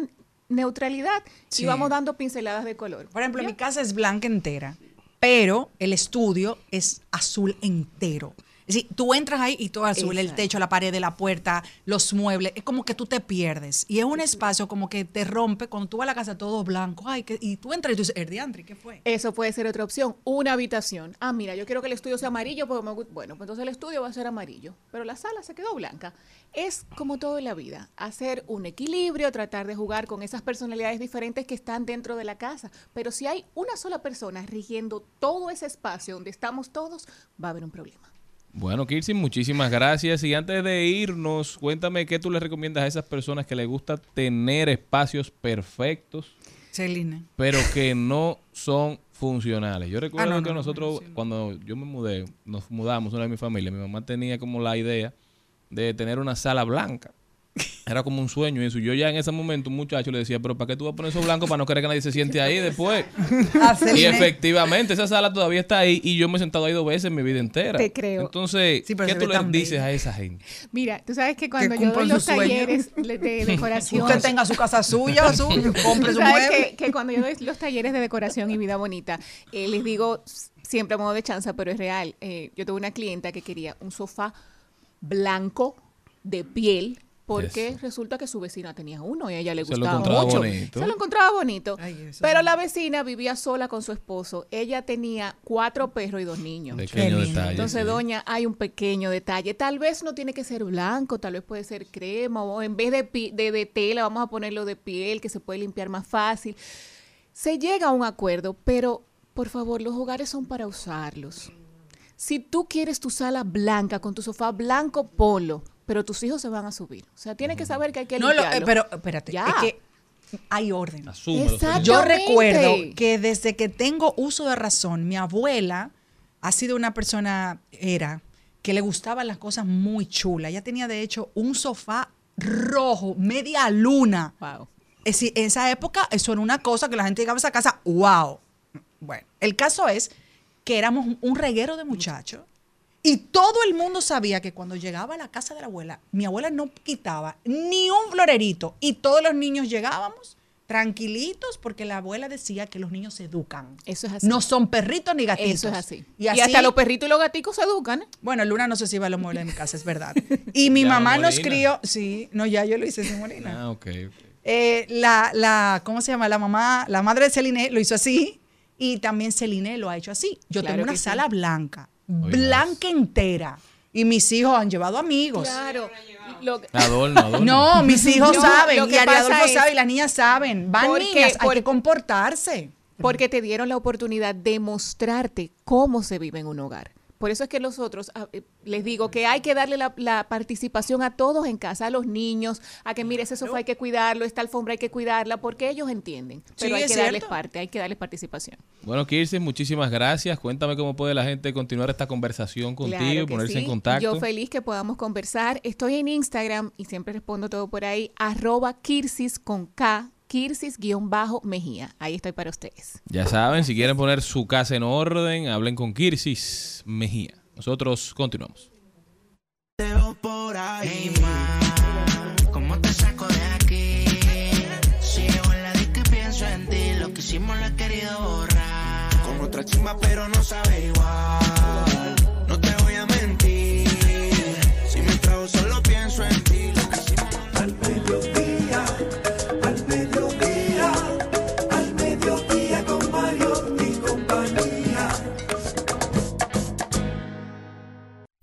neutralidad Sí. y vamos dando pinceladas de color. Por ejemplo, ¿Ya? mi casa es blanca entera, pero el estudio es azul entero. Es decir, tú entras ahí y todo azul, el techo, la pared de la puerta, los muebles, es como que tú te pierdes. Y es un espacio como que te rompe cuando tú vas a la casa todo blanco, ay, que, y tú entras y tú dices, Erdiandri, ¿qué fue? Eso puede ser otra opción. Una habitación. Ah, mira, yo quiero que el estudio sea amarillo porque me gusta. Bueno, pues entonces el estudio va a ser amarillo. Pero la sala se quedó blanca. Es como todo en la vida. Hacer un equilibrio, tratar de jugar con esas personalidades diferentes que están dentro de la casa. Pero si hay una sola persona rigiendo todo ese espacio donde estamos todos, va a haber un problema. Bueno, Kirsi, muchísimas gracias. Y antes de irnos, cuéntame qué tú le recomiendas a esas personas que les gusta tener espacios perfectos, Celine. pero que no son funcionales. Yo recuerdo Ah, no, que no, no, nosotros, no. cuando yo me mudé, nos mudamos, una de mi familia, mi mamá tenía como la idea de tener una sala blanca. Era como un sueño eso. Yo ya en ese momento, un muchacho le decía, pero ¿para qué tú vas a poner eso blanco para no querer que nadie se siente ahí después? Y efectivamente, esa sala todavía está ahí y yo me he sentado ahí dos veces en mi vida entera. Te creo. Entonces, Sí, ¿qué tú le dices a esa gente? Mira, tú sabes que cuando yo doy los sueño. talleres de, de decoración. Usted tenga su casa suya, su, compre su ¿Sabes mueble. que, que cuando yo doy los talleres de decoración y vida bonita, eh, les digo siempre a modo de chanza, pero es real. Eh, yo tuve una clienta que quería un sofá blanco de piel. Porque resulta que su vecina tenía uno y a ella le Se lo gustaba encontraba mucho. bonito. Se lo encontraba bonito. Ay, pero la vecina vivía sola con su esposo. Ella tenía cuatro perros y dos niños. Pequeño detalle. Entonces, sí. doña, hay un pequeño detalle. Tal vez no tiene que ser blanco, tal vez puede ser crema, o en vez de, pi- de, de tela, vamos a ponerlo de piel, que se puede limpiar más fácil. Se llega a un acuerdo, pero por favor, los hogares son para usarlos. Si tú quieres tu sala blanca, con tu sofá blanco, polo, pero tus hijos se van a subir. O sea, tienes que saber que hay que No, lo- eh, pero espérate, Ya. es que hay orden. Yo recuerdo que desde que tengo uso de razón, mi abuela ha sido una persona, era, que le gustaban las cosas muy chulas. Ella tenía, de hecho, un sofá rojo, media luna. Wow. Es decir, en esa época eso era una cosa que la gente llegaba a esa casa, wow. Bueno, el caso es que éramos un reguero de muchachos y todo el mundo sabía que cuando llegaba a la casa de la abuela, mi abuela no quitaba ni un florerito y todos los niños llegábamos tranquilitos porque la abuela decía que los niños se educan. Eso es así. No son perritos ni gatitos. Eso es así. Y, hasta los perritos y los gaticos se educan. ¿eh? bueno, Luna no se si iba a los muebles de mi casa, es verdad. Y mi Ya, mamá nos crió, sí, no, ya yo lo hice sin Molina. Ah, ok. ok. Eh, la, la, ¿cómo se llama? La mamá, la madre de Celine lo hizo así y también Celine lo ha hecho así. Yo Claro tengo una sí. sala blanca, blanca entera. Y mis hijos han llevado amigos. Claro. Lo- Adorno, adorno. No, mis hijos No, saben, lo y es- sabe, y las niñas saben. Van Porque- niñas, hay por- que comportarse. Porque te dieron la oportunidad de mostrarte cómo se vive en un hogar. Por eso es que nosotros ah, eh, les digo que hay que darle la, la participación a todos en casa, a los niños, a que mire, ese sofá hay que cuidarlo, esta alfombra hay que cuidarla, porque ellos entienden. Pero Sí, hay es que darles parte, hay que darles participación. Bueno, Kirsten, muchísimas gracias. Cuéntame cómo puede la gente continuar esta conversación contigo, Claro que ponerse en contacto. Yo feliz que podamos conversar. Estoy en Instagram y siempre respondo todo por ahí, arroba Kirsis con K, Kirsis-Mejía. Ahí estoy para ustedes. Ya saben, si quieren poner su casa en orden, hablen con Kirsis Mejía. Nosotros continuamos. por ahí más. ¿Cómo te saco de aquí? Si llevo en la disco y pienso en ti, lo que hicimos lo he querido borrar. Con otra chimba, pero no sabe igual.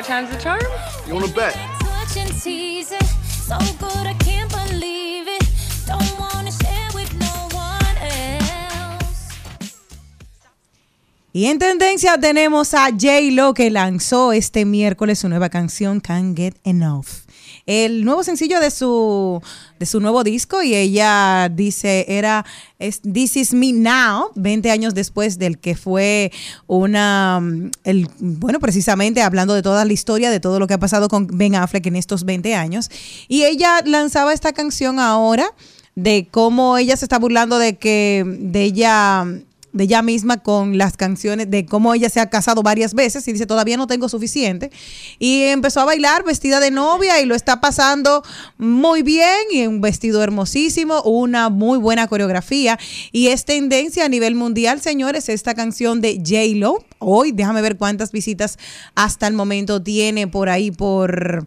Third time's the charm? You want to bet? So good, I can't believe it. Don't wanna share with no one else. Y en tendencia tenemos a J-Lo que lanzó este miércoles su nueva canción Can't Get Enough. El nuevo sencillo de su, de su nuevo disco y ella dice era This Is Me Now, 20 años después del que fue una, mm, el, bueno, precisamente hablando de toda la historia, de todo lo que ha pasado con Ben Affleck en estos 20 años. Y ella lanzaba esta canción ahora de cómo ella se está burlando de que, de ella de ella misma con las canciones de cómo ella se ha casado varias veces y dice todavía no tengo suficiente y empezó a bailar vestida de novia y lo está pasando muy bien y un vestido hermosísimo una muy buena coreografía. Y es tendencia a nivel mundial señores esta canción de J Lo hoy déjame ver cuántas visitas hasta el momento tiene por ahí por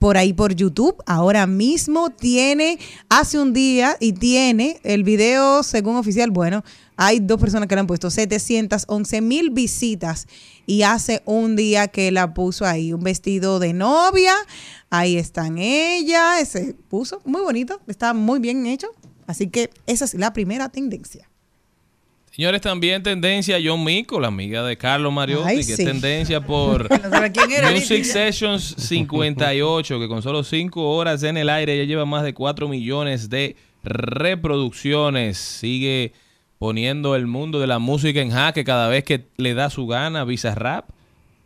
por ahí por YouTube. Ahora mismo tiene, hace un día y tiene el video, según oficial, bueno, hay dos personas que le han puesto 711 mil visitas y hace un día que la puso ahí, un vestido de novia, ahí están ella, se puso muy bonito, está muy bien hecho. Así que esa es la primera tendencia. Señores, también tendencia John Mico, la amiga de Carlos Mariotti, Ay, que sí. es tendencia por No sabe quién era, Music. Sessions 58, que con solo 5 horas en el aire ya lleva más de 4 millones de reproducciones. Sigue poniendo el mundo de la música en jaque cada vez que le da su gana, Visa Rap.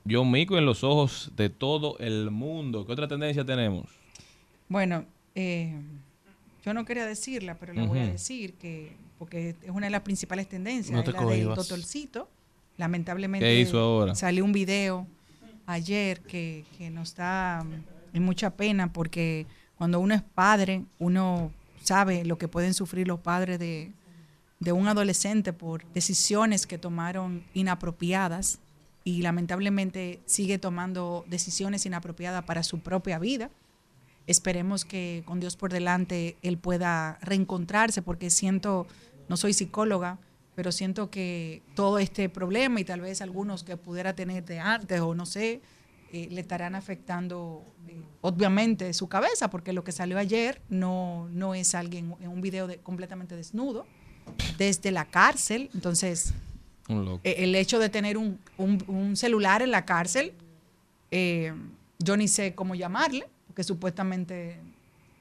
John Mico en los ojos de todo el mundo. ¿Qué otra tendencia tenemos? Bueno, eh, yo no quería decirla, pero la voy a decir que porque es una de las principales tendencias, No te es la del. Totorcito. Lamentablemente ¿Qué hizo ahora? salió un video ayer que, que nos da mm, mucha pena porque cuando uno es padre, uno sabe lo que pueden sufrir los padres de, de un adolescente por decisiones que tomaron inapropiadas y lamentablemente sigue tomando decisiones inapropiadas para su propia vida. Esperemos que con Dios por delante él pueda reencontrarse porque siento, no soy psicóloga, pero siento que todo este problema y tal vez algunos que pudiera tener de antes o no sé, eh, le estarán afectando eh, obviamente su cabeza porque lo que salió ayer no, no es alguien en un video de, completamente desnudo desde la cárcel, entonces Un eh, el hecho de tener un, un- un celular en la cárcel, eh, yo ni sé cómo llamarle, porque supuestamente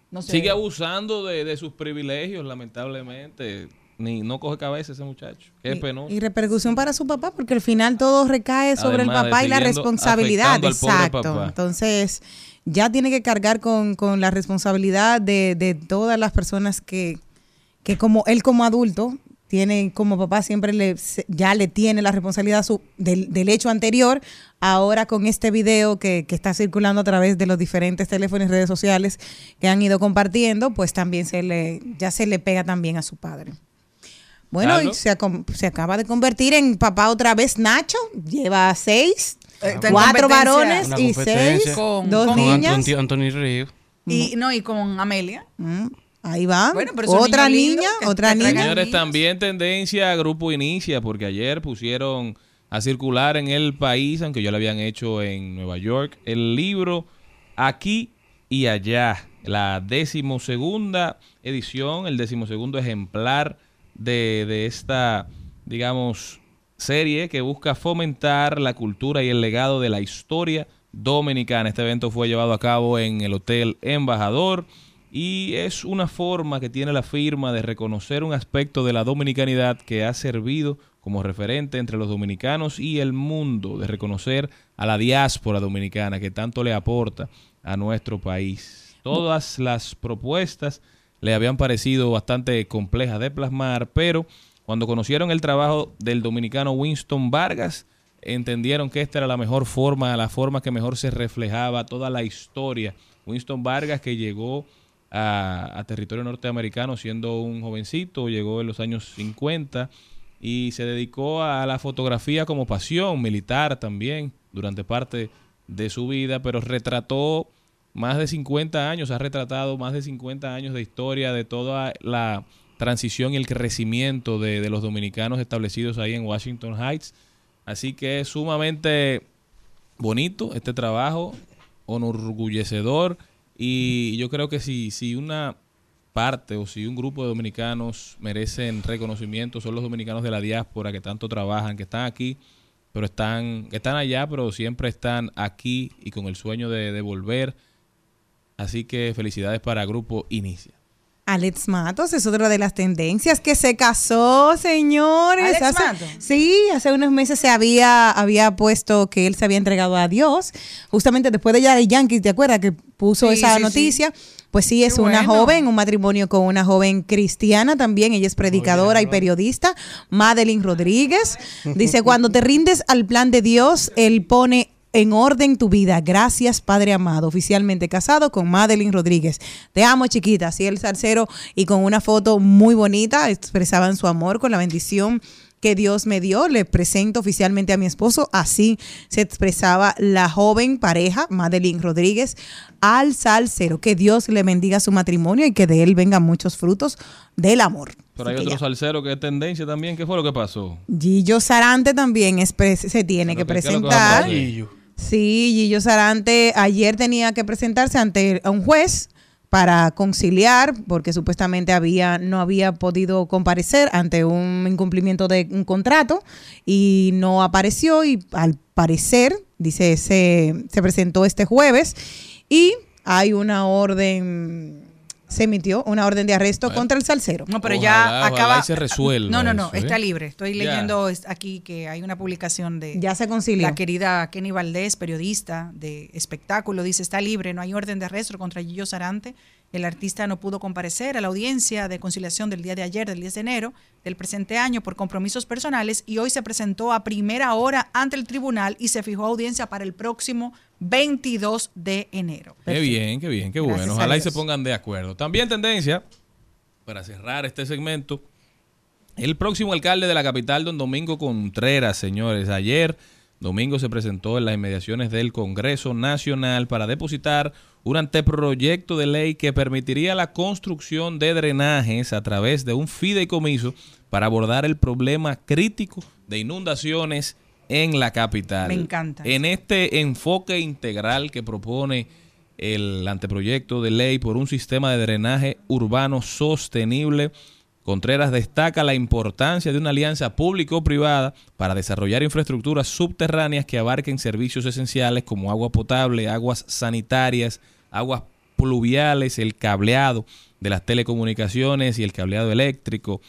no sé. Sigue abusando de, de sus privilegios, lamentablemente. Ni, no coge cabeza ese muchacho. Qué penoso. Y repercusión para su papá, porque al final todo recae sobre Además el papá y la responsabilidad. afectando al pobre Exacto. papá. Entonces, ya tiene que cargar con, con la responsabilidad de, de todas las personas que, que como él como adulto tiene como papá siempre le se- ya le tiene la responsabilidad su- del, del hecho anterior ahora con este video que, que está circulando a través de los diferentes teléfonos y redes sociales que han ido compartiendo pues también se le ya se le pega también a su padre bueno, y Carlos. se, acaba de convertir en papá otra vez Nacho. Lleva seis. En Cuatro varones y seis, Con- dos con niñas. Anthony, Anthony Ríos. Y, no, y con Amelia. Mm, Ahí va. Bueno, pero otra niña, que- otra que niña. Señores, también tendencia Grupo Inicia, porque ayer pusieron a circular en el país, aunque ya lo habían hecho en Nueva York, el libro Aquí y Allá, la decimosegunda edición, el decimosegundo ejemplar de, de esta, digamos, serie que busca fomentar la cultura y el legado de la historia dominicana. Este evento fue llevado a cabo en el Hotel Embajador y es una forma que tiene la firma de reconocer un aspecto de la dominicanidad que ha servido como referente entre los dominicanos y el mundo, de reconocer a la diáspora dominicana que tanto le aporta a nuestro país. Todas las propuestas le habían parecido bastante complejas de plasmar, pero cuando conocieron el trabajo del dominicano Winston Vargas, entendieron que esta era la mejor forma, la forma que mejor se reflejaba toda la historia. Winston Vargas que llegó a, territorio norteamericano siendo un jovencito, llegó en los años 50 y se dedicó a la fotografía como pasión militar también durante parte de su vida, pero retrató más de 50 años, ha retratado más de 50 años de historia de toda la transición y el crecimiento de, de los dominicanos establecidos ahí en Washington Heights. Así que es sumamente bonito este trabajo, enorgullecedor y yo creo que si, si una parte o si un grupo de dominicanos merecen reconocimiento son los dominicanos de la diáspora que tanto trabajan, que están aquí, pero están, están allá, pero siempre están aquí y con el sueño de, de volver. Así que felicidades para Grupo Inicia. Alex Matos es otra de las tendencias que se casó, señores. ¿Alex Hace- Matos? Sí, hace unos meses se había, había puesto que él se había entregado a Dios. Justamente después de ya de Yankees, ¿te acuerdas? Que puso Sí, esa sí, noticia. Pues sí, es Qué una bueno. joven, un matrimonio con una joven cristiana también. Ella es predicadora y periodista, Madeline Rodríguez. Dice, cuando te rindes al plan de Dios, Él pone en orden tu vida. Gracias, Padre amado. Oficialmente casado con Madeline Rodríguez. Te amo, chiquita. Así el salsero y con una foto muy bonita expresaban su amor con la bendición que Dios me dio. Le presento oficialmente a mi esposo. Así se expresaba la joven pareja, Madeline Rodríguez, al salsero. Que Dios le bendiga su matrimonio y que de él vengan muchos frutos del amor. Pero hay otro ya. salsero que es tendencia también. ¿Qué fue lo que pasó? Gillo Sarante también es se tiene que Pero ¿qué- qué es lo que va a presentar. Sí, Gillo Sarante ayer tenía que presentarse ante un juez para conciliar, porque supuestamente había, no había podido comparecer ante un incumplimiento de un contrato y no apareció y al parecer, dice, se, se presentó este jueves y hay una orden, se emitió una orden de arresto Bueno. contra el salsero. No, pero Ojalá, ya ojalá acaba. y se resuelva No, no, no, eso, ¿eh? está libre. Estoy Ya. leyendo aquí que hay una publicación de Ya se concilió. la querida Kenny Valdés, periodista de espectáculo, dice está libre, no hay orden de arresto contra Gillo Sarante. El artista no pudo comparecer a la audiencia de conciliación del día de ayer, del 10 de enero del presente año, por compromisos personales y hoy se presentó a primera hora ante el tribunal y se fijó audiencia para el próximo 22 de enero. Qué bien, qué bien, qué Gracias bueno. a Ojalá y se pongan de acuerdo. También tendencia, para cerrar este segmento, el próximo alcalde de la capital, don Domingo Contreras, señores. Ayer, Domingo se presentó en las inmediaciones del Congreso Nacional para depositar un anteproyecto de ley que permitiría la construcción de drenajes a través de un fideicomiso para abordar el problema crítico de inundaciones en la capital. Me encanta. En este enfoque integral que propone el anteproyecto de ley por un sistema de drenaje urbano sostenible, Contreras destaca la importancia de una alianza público-privada para desarrollar infraestructuras subterráneas que abarquen servicios esenciales como agua potable, aguas sanitarias, aguas pluviales, el cableado de las telecomunicaciones y el cableado eléctrico,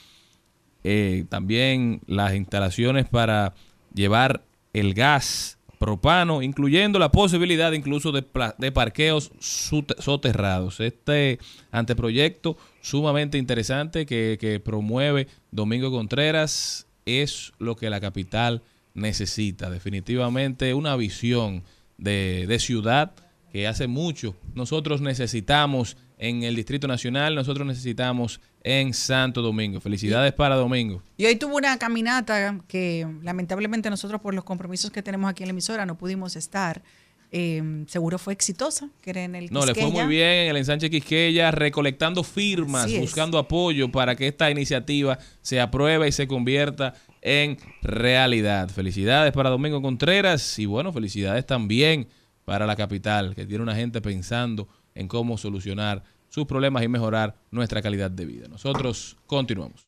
eh, también las instalaciones para llevar el gas propano, incluyendo la posibilidad incluso de, de parqueos soterrados. Este anteproyecto sumamente interesante que, promueve Domingo Contreras es lo que la capital necesita. Definitivamente una visión de ciudad que hace mucho nosotros necesitamos en el Distrito Nacional, nosotros necesitamos en Santo Domingo. Felicidades para Domingo. Y hoy tuvo una caminata que lamentablemente nosotros por los compromisos que tenemos aquí en la emisora no pudimos estar. Eh, seguro fue exitosa, que era en el No, le fue muy bien en el ensanche Quisqueya, recolectando firmas, buscando apoyo para que esta iniciativa se apruebe y se convierta en realidad. Felicidades para Domingo Contreras y bueno, felicidades también para la capital, que tiene una gente pensando en cómo solucionar sus problemas y mejorar nuestra calidad de vida. Nosotros continuamos.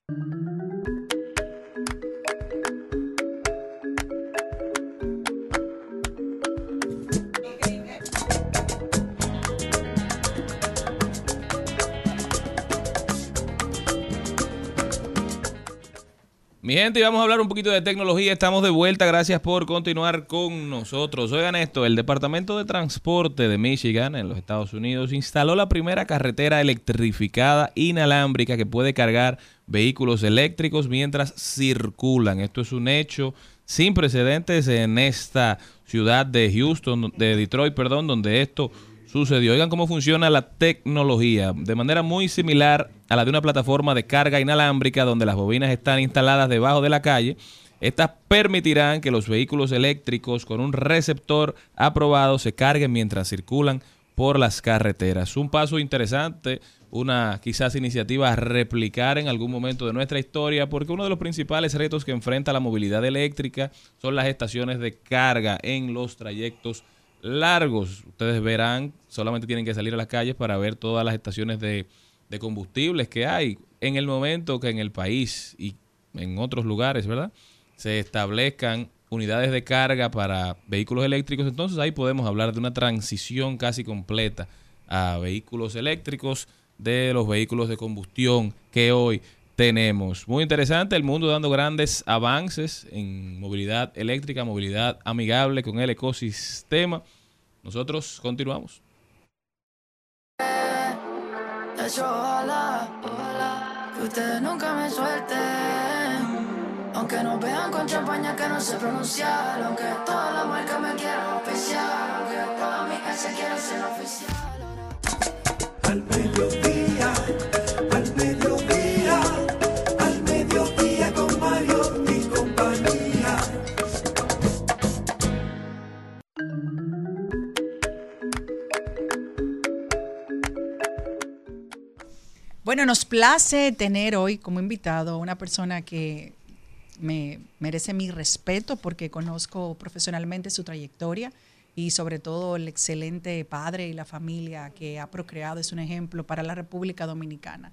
Mi gente, y vamos a hablar un poquito de tecnología. Estamos de vuelta. Gracias por continuar con nosotros. Oigan esto, el Departamento de Transporte de Michigan en los Estados Unidos instaló la primera carretera electrificada inalámbrica que puede cargar vehículos eléctricos mientras circulan. Esto es un hecho sin precedentes en esta ciudad de Houston, de Detroit, perdón, donde esto sucedió. Oigan cómo funciona la tecnología. De manera muy similar a la de una plataforma de carga inalámbrica donde las bobinas están instaladas debajo de la calle. Estas permitirán que los vehículos eléctricos con un receptor aprobado se carguen mientras circulan por las carreteras. Un paso interesante, una quizás iniciativa a replicar en algún momento de nuestra historia, porque uno de los principales retos que enfrenta la movilidad eléctrica son las estaciones de carga en los trayectos largos. Ustedes verán, solamente tienen que salir a las calles para ver todas las estaciones de, de combustibles que hay. En el momento que en el país y en otros lugares, ¿verdad? Se establezcan unidades de carga para vehículos eléctricos, entonces ahí podemos hablar de una transición casi completa a vehículos eléctricos de los vehículos de combustión que hoy tenemos. Muy interesante, el mundo dando grandes avances en movilidad eléctrica, movilidad amigable con el ecosistema. Nosotros continuamos. De hecho, ojalá, ojalá que ustedes nunca me suelten. Aunque nos vean con champaña que no sé pronunciar. Aunque todas las marcas me quieran auspiciar. Aunque todas mis ex quieran ser oficial. Al mediodía, Bueno, nos place tener hoy como invitado una persona que me merece mi respeto porque conozco profesionalmente su trayectoria y sobre todo el excelente padre y la familia que ha procreado es un ejemplo para la República Dominicana.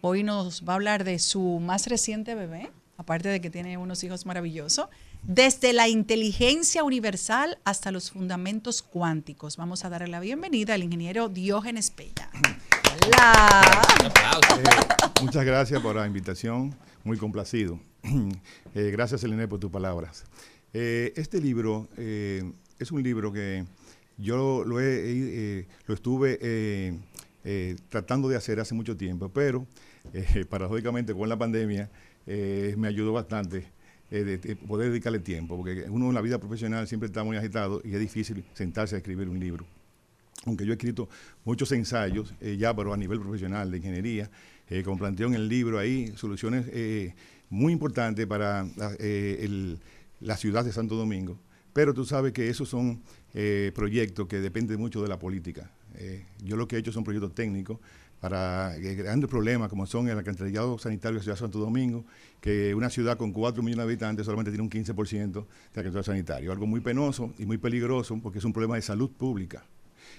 Hoy nos va a hablar de su más reciente bebé, aparte de que tiene unos hijos maravillosos, desde la inteligencia universal hasta los fundamentos cuánticos. Vamos a darle la bienvenida al ingeniero Diógenes Peña. Hola. Eh, muchas gracias por la invitación, muy complacido. Eh, gracias, Eline, por tus palabras. Eh, este libro eh, es un libro que yo lo, he- eh, lo estuve eh, eh, tratando de hacer hace mucho tiempo, pero eh, paradójicamente con la pandemia eh, me ayudó bastante eh, de, de poder dedicarle tiempo, porque uno en la vida profesional siempre está muy agitado y es difícil sentarse a escribir un libro aunque yo he escrito muchos ensayos eh, ya, pero a nivel profesional de ingeniería, eh, como planteo en el libro ahí, soluciones eh, muy importantes para la, ciudad de Santo Domingo. Pero tú sabes que esos son proyectos que dependen mucho de la política. Yo lo que he hecho son proyectos técnicos para grandes problemas como son el alcantarillado sanitario de la ciudad de Santo Domingo, que una ciudad con 4 millones de habitantes solamente tiene un 15% de alcantarillado sanitario. Algo muy penoso y muy peligroso porque es un problema de salud pública.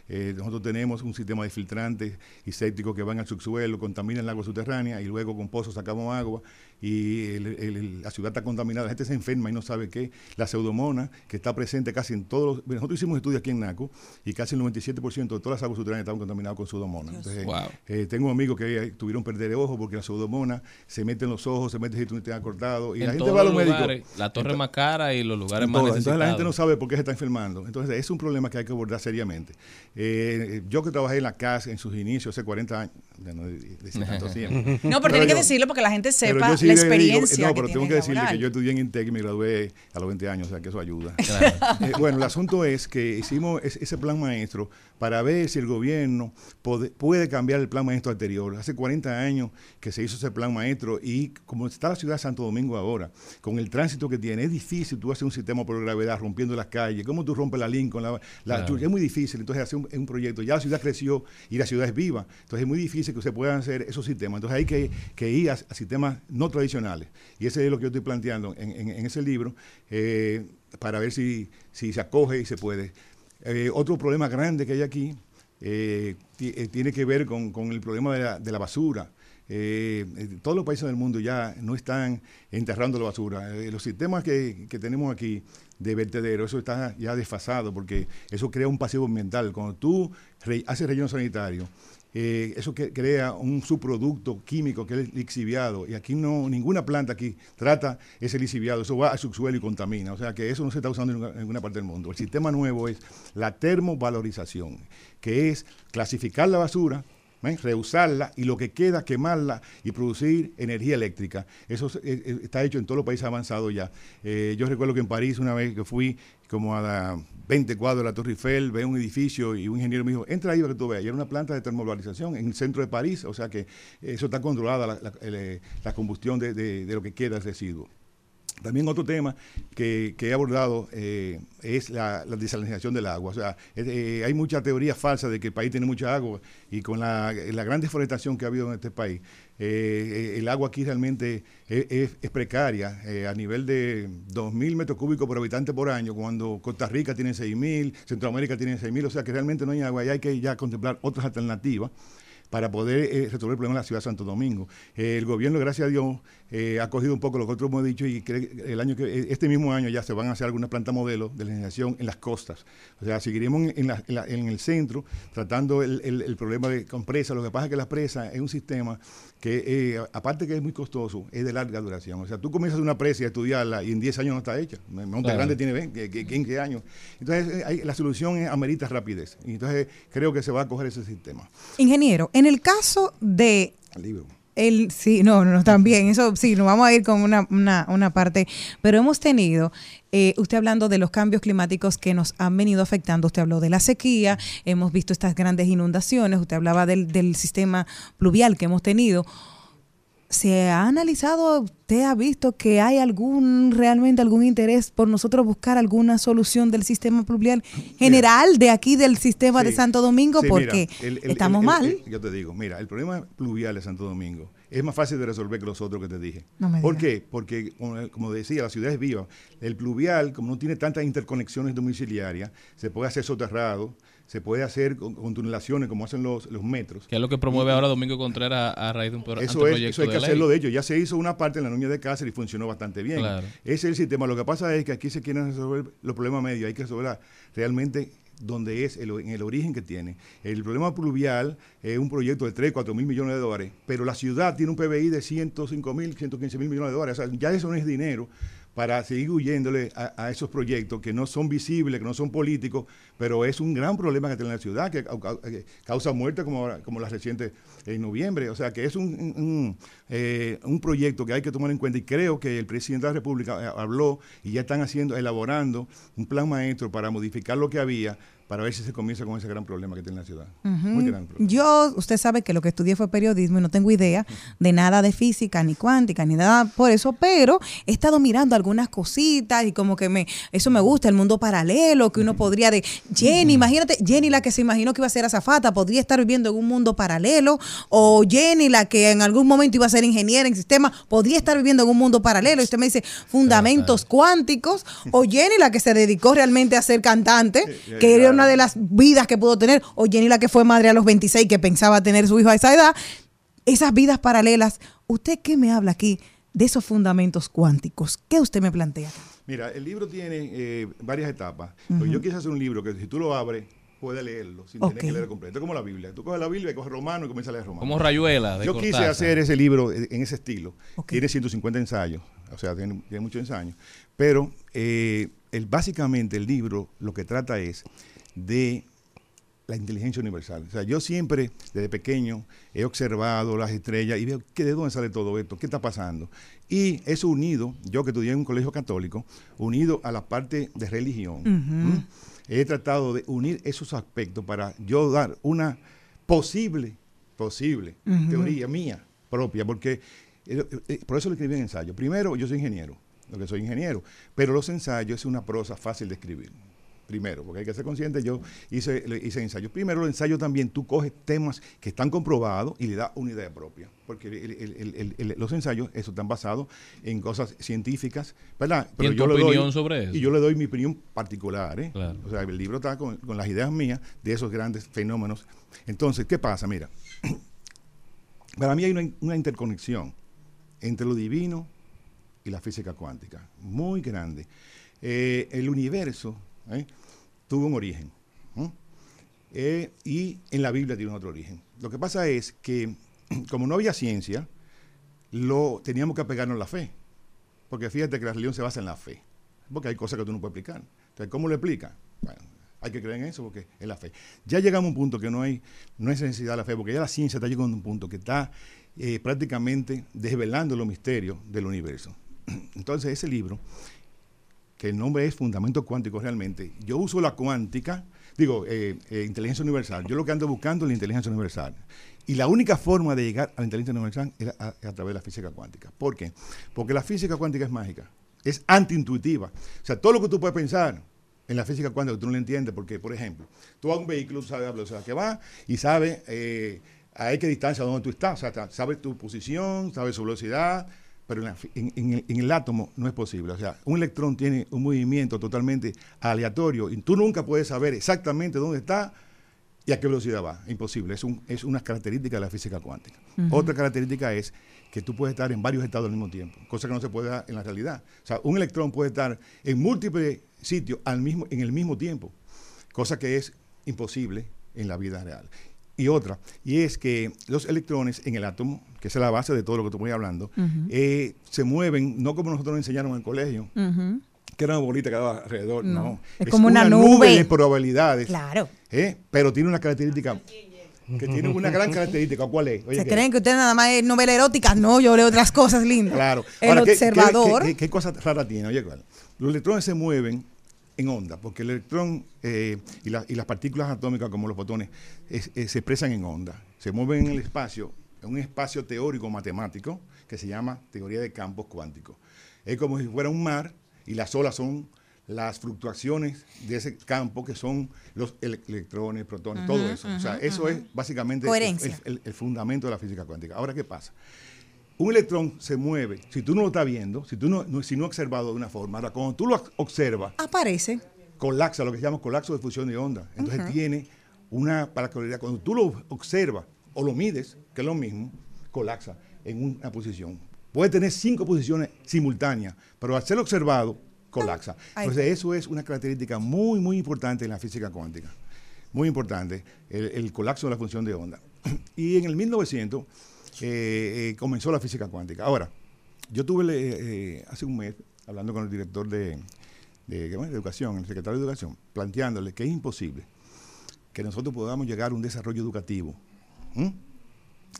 Eh, nosotros tenemos un sistema de filtrantes y sépticos que van al subsuelo, contaminan el agua subterránea y luego con pozos sacamos agua y el- el- el- la ciudad está contaminada. La gente se enferma y no sabe qué. La pseudomona, que está presente casi en todos los... Nosotros hicimos estudios aquí en NACO y casi el 97% de todas las aguas subterráneas estaban contaminadas con pseudomona. Entonces, Wow. eh, tengo amigos que eh, tuvieron que perder ojo porque la pseudomona se mete en los ojos, se mete si tú no te has cortado y la en gente va a los médicos. la torre más cara y los lugares en más necesitados. Entonces la gente no sabe por qué se está enfermando. Entonces es un problema que hay que abordar seriamente. Eh, yo que trabajé en la casa en sus inicios hace 40 años, ya no de- decir tanto tiempo. No, pero tiene que decirlo porque la gente pero sepa yo sí la digo- no, pero tengo que decirle laboral. que yo estudié en Intec y me gradué a los 20 años, o sea que eso ayuda. Eh, bueno, el asunto es que hicimos es- ese plan maestro para ver si el gobierno pode- puede cambiar el plan maestro anterior. Hace 40 años que se hizo ese plan maestro y como está la ciudad de Santo Domingo ahora, con el tránsito que tiene, es difícil tú hacer un sistema por gravedad rompiendo las calles. ¿Cómo tú rompes la Lincoln? La, la- Claro. Es muy difícil. Entonces, hacer un, un proyecto. Ya la ciudad creció y la ciudad es viva. Entonces, es muy difícil que se puedan hacer esos sistemas. Entonces, hay que, que ir a, a sistemas no tradicionales. Y ese es lo que yo estoy planteando en, ese libro eh, para ver si, se acoge y se puede. Eh, otro problema grande que hay aquí eh, ti- tiene que ver con, el problema de la, basura. Todos los países del mundo ya no están enterrando la basura. Los sistemas que, tenemos aquí de vertedero, eso está ya desfasado porque eso crea un pasivo ambiental. Cuando tú haces relleno sanitario, eh, eso que crea un subproducto químico que es el lixiviado y aquí no ninguna planta aquí trata ese lixiviado, eso va al subsuelo y contamina, o sea que eso no se está usando en ninguna, parte del mundo. El sistema nuevo es la termovalorización, que es clasificar la basura, ¿ven? reusarla y lo que queda quemarla y producir energía eléctrica. Eso eh, eh, está hecho en todos los países avanzados ya. Eh, yo recuerdo que en París una vez que fui como a la 20 cuadros de la Torre Eiffel, veo un edificio y un ingeniero me dijo, entra ahí para que tú veas. Y era una planta de termovalorización en el centro de París, o sea que eso está controlada la, eh, combustión de, lo que queda, el residuo. También otro tema que, he abordado eh, es la, la desalinización del agua. O sea, eh, hay mucha teoría falsa de que el país tiene mucha agua y con la gran deforestación que ha habido en este país, eh, el agua aquí realmente es, precaria eh, a nivel de 2.000 metros cúbicos por habitante por año, cuando Costa Rica tiene 6.000, Centroamérica tiene 6.000, o sea que realmente no hay agua y hay que ya contemplar otras alternativas para poder eh, resolver el problema de la ciudad de Santo Domingo. El gobierno, gracias a Dios, eh, ha cogido un poco lo que otros hemos dicho y cree que el año que eh, este mismo año ya se van a hacer algunas plantas modelo de generación en las costas. O sea, seguiremos en, en la- en la- en el centro tratando el, el- el problema de con presas. Lo que pasa es que la presa es un sistema que, eh, aparte que es muy costoso, es de larga duración. O sea, tú comienzas una presa y a estudiarla y en 10 años no está hecha. Monte Claro. Grande tiene 20, que- 15 años. Entonces, eh, hay- la solución es amerita rapidez. Y entonces, creo que se va a coger ese sistema. Ingeniero, en el caso de Al libro. El, sí, no, no, también, eso sí, nos vamos a ir con una, una, una parte, pero hemos tenido, eh, usted hablando de los cambios climáticos que nos han venido afectando, usted habló de la sequía, hemos visto estas grandes inundaciones, usted hablaba del, del sistema pluvial que hemos tenido. ¿Se ha analizado, usted ha visto que hay algún, realmente algún interés por nosotros buscar alguna solución del sistema pluvial general de aquí del sistema de. Santo Domingo? Sí, mira, porque el- el- estamos el- mal. yo te digo, mira, el problema pluvial de Santo Domingo es más fácil de resolver que los otros que te dije. No me ¿Por qué? Porque, como, decía, la ciudad es viva. El pluvial, como no tiene tantas interconexiones domiciliarias, se puede hacer soterrado, se puede hacer con, con tunelaciones como hacen los, los metros. Que es lo que promueve ahora Domingo Contreras a, a raíz de un pro- Eso, es, eso hay que de ley. hacerlo de ellos. Ya se hizo una parte en la Nuña de Cáceres y funcionó bastante bien. Claro. Ese es el sistema. Lo que pasa es que aquí se quieren resolver los problemas medios. Hay que resolver realmente donde es, el- en el origen que tiene. El problema pluvial es un proyecto de 3, 4 mil millones de dólares, pero la ciudad tiene un PBI de 105 mil, 115 mil millones de dólares. O sea, ya eso no es dinero para seguir huyéndole a, esos proyectos que no son visibles, que no son políticos, pero es un gran problema que tiene la ciudad, que, que causa muerte como, como la reciente en noviembre. O sea, que es un, eh, un proyecto que hay que tomar en cuenta y creo que el presidente de la República eh, habló y ya están haciendo, elaborando un plan maestro para modificar lo que había para ver si se comienza con ese gran problema que tiene la ciudad. Muy gran problema. Yo, usted sabe que lo que estudié fue periodismo y no tengo idea de nada de física, ni cuántica, ni nada por eso, pero he estado mirando algunas cositas y como que me, eso me gusta, el mundo paralelo, que uno podría de, Jenny, imagínate, Jenny la que se imaginó que iba a ser azafata, podría estar viviendo en un mundo paralelo, o Jenny la que en algún momento iba a ser ingeniera en sistemas, podría estar viviendo en un mundo paralelo, y usted me dice fundamentos cuánticos, o Jenny la que se dedicó realmente a ser cantante, que era claro. Una de las vidas que pudo tener, o Jenny la que fue madre a los 26 que pensaba tener su hijo a esa edad, esas vidas paralelas, ¿usted qué me habla aquí de esos fundamentos cuánticos? ¿Qué usted me plantea? Mira, el libro tiene eh, varias etapas. Pero Ujú. yo quise hacer un libro que si tú lo abres, puedes leerlo sin tener que leer completo. Es como la Biblia. Tú coges la Biblia, coges romano y comienzas a leer romano. Como Rayuela de Yo quise Cortázar. hacer ese libro en ese estilo. Tiene 150 ensayos, o sea, tiene, tiene muchos ensayos. Pero eh, el, básicamente el libro lo que trata es de la inteligencia universal. O sea, yo siempre, desde pequeño, he observado las estrellas y veo que de dónde sale todo esto, qué está pasando. Y eso unido, yo que estudié en un colegio católico, unido a la parte de religión, he tratado de unir esos aspectos para yo dar una posible, posible teoría mía propia, porque eh, eh, por eso lo escribí en ensayo. Primero, yo soy ingeniero, lo que soy ingeniero, pero los ensayos es una prosa fácil de escribir. Primero, porque hay que ser consciente, yo hice, hice ensayos. Primero, los ensayos también, tú coges temas que están comprobados y le das una idea propia. Porque el- el- el- el- el- los ensayos, eso están basados en cosas científicas, ¿verdad? ¿Y en tu yo le doy- opinión sobre eso? Y yo le doy mi opinión particular, ¿eh? Claro. O sea, el libro está con, con las ideas mías de esos grandes fenómenos. Entonces, ¿qué pasa? Mira, para mí hay una, una interconexión entre lo divino y la física cuántica, muy grande. Eh, el universo ¿eh? Tuvo un origen. Eh, y en la Biblia tiene otro origen. Lo que pasa es que como no había ciencia, lo teníamos que apegarnos a la fe, porque fíjate que la religión se basa en la fe, porque hay cosas que tú no puedes explicar. Entonces, ¿cómo lo explica? Bueno, hay que creer en eso porque es la fe. Ya llegamos a un punto que no hay, no es necesidad de la fe, porque ya la ciencia está llegando a un punto que está eh, prácticamente desvelando los misterios del universo. Entonces, ese libro, que el nombre es Fundamentos Cuánticos realmente, yo uso la cuántica, digo, eh, eh, inteligencia universal, yo lo que ando buscando es la inteligencia universal. Y la única forma de llegar a la inteligencia universal es a, a través de la física cuántica. ¿Por qué? Porque la física cuántica es mágica, es antiintuitiva. O sea, todo lo que tú puedes pensar en la física cuántica tú no lo entiendes, porque, por ejemplo, tú a un vehículo, tú sabes la velocidad que va y sabes eh, a qué distancia donde tú estás, o sea, sabes tu posición, sabes su velocidad, pero en, la fi- en- en el, en el átomo no es posible. O sea, un electrón tiene un movimiento totalmente aleatorio y tú nunca puedes saber exactamente dónde está y a qué velocidad va. Imposible. Es, un, es una característica de la física cuántica. Otra característica es que tú puedes estar en varios estados al mismo tiempo, cosa que no se puede dar en la realidad. O sea, un electrón puede estar en múltiples sitios al mismo, en el mismo tiempo, cosa que es imposible en la vida real. Y otra, y es que los electrones en el átomo, que es la base de todo lo que te voy hablando, eh, se mueven no como nosotros nos enseñaron en el colegio, que era una bolita que daba alrededor, no. No, es como una nube. de probabilidades. Claro. ¿eh? Pero tiene una característica, que tiene una gran característica. ¿Cuál es? Oye, ¿Se creen que usted nada más es novela erótica? No, yo leo otras cosas lindas. Claro. El Ahora, ¿qué- qué- observador. ¿qué, qué, qué cosa rara tiene? Oye, ¿cuál? Los electrones se mueven en onda, porque el electrón eh, y, la- y las partículas atómicas, como los fotones, es- eh, se expresan en onda. Se mueven en el espacio, en un espacio teórico matemático que se llama teoría de campos cuánticos. Es como si fuera un mar y las olas son las fluctuaciones de ese campo que son los ele- electrones, protones, todo eso. o sea, eso es básicamente el fundamento de la física cuántica. Ahora, ¿qué pasa? Un electrón se mueve, si tú no lo estás viendo, si tú no, no- si no observado de una forma, ahora cuando tú lo observas, Aparece. colapsa, lo que se llama colapso de fusión de onda. Entonces tiene una particularidad. Cuando tú lo observas o lo mides, que es lo mismo, colapsa en una posición. Puede tener cinco posiciones simultáneas, pero al ser observado, colapsa. Ahí Entonces eso es una característica muy, muy importante en la física cuántica. Muy importante, el, el colapso de la función de onda. Y en el 1900 eh, eh, comenzó la física cuántica. Ahora, yo tuve eh, hace un mes hablando con el director de, Educación, el secretario de Educación, planteándole que es imposible que nosotros podamos llegar a un desarrollo educativo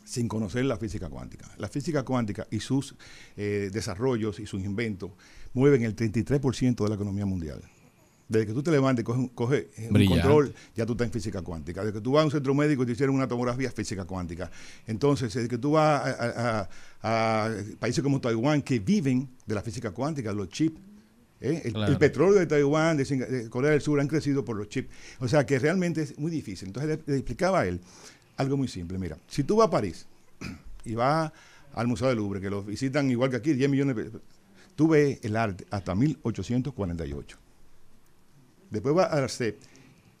sin conocer la física cuántica. La física cuántica y sus eh, desarrollos y sus inventos mueven el 33% de la economía mundial. Desde que tú te levantes, coge, un- coge eh, un Brillante. control, ya tú estás en física cuántica. Desde que tú vas a un centro médico y te hicieron una tomografía, física cuántica. Entonces, desde que tú vas a, a- a- a países como Taiwán que viven de la física cuántica, los chips, ¿eh? el, Claro. el petróleo de Taiwán, de, Corea del Sur han crecido por los chips. O sea que realmente es muy difícil. Entonces le, le explicaba a él algo muy simple. Mira, si tú vas a París y vas al Museo del Louvre, que lo visitan igual que aquí, 10 millones de tú ves el arte hasta 1848. Después vas a Arcet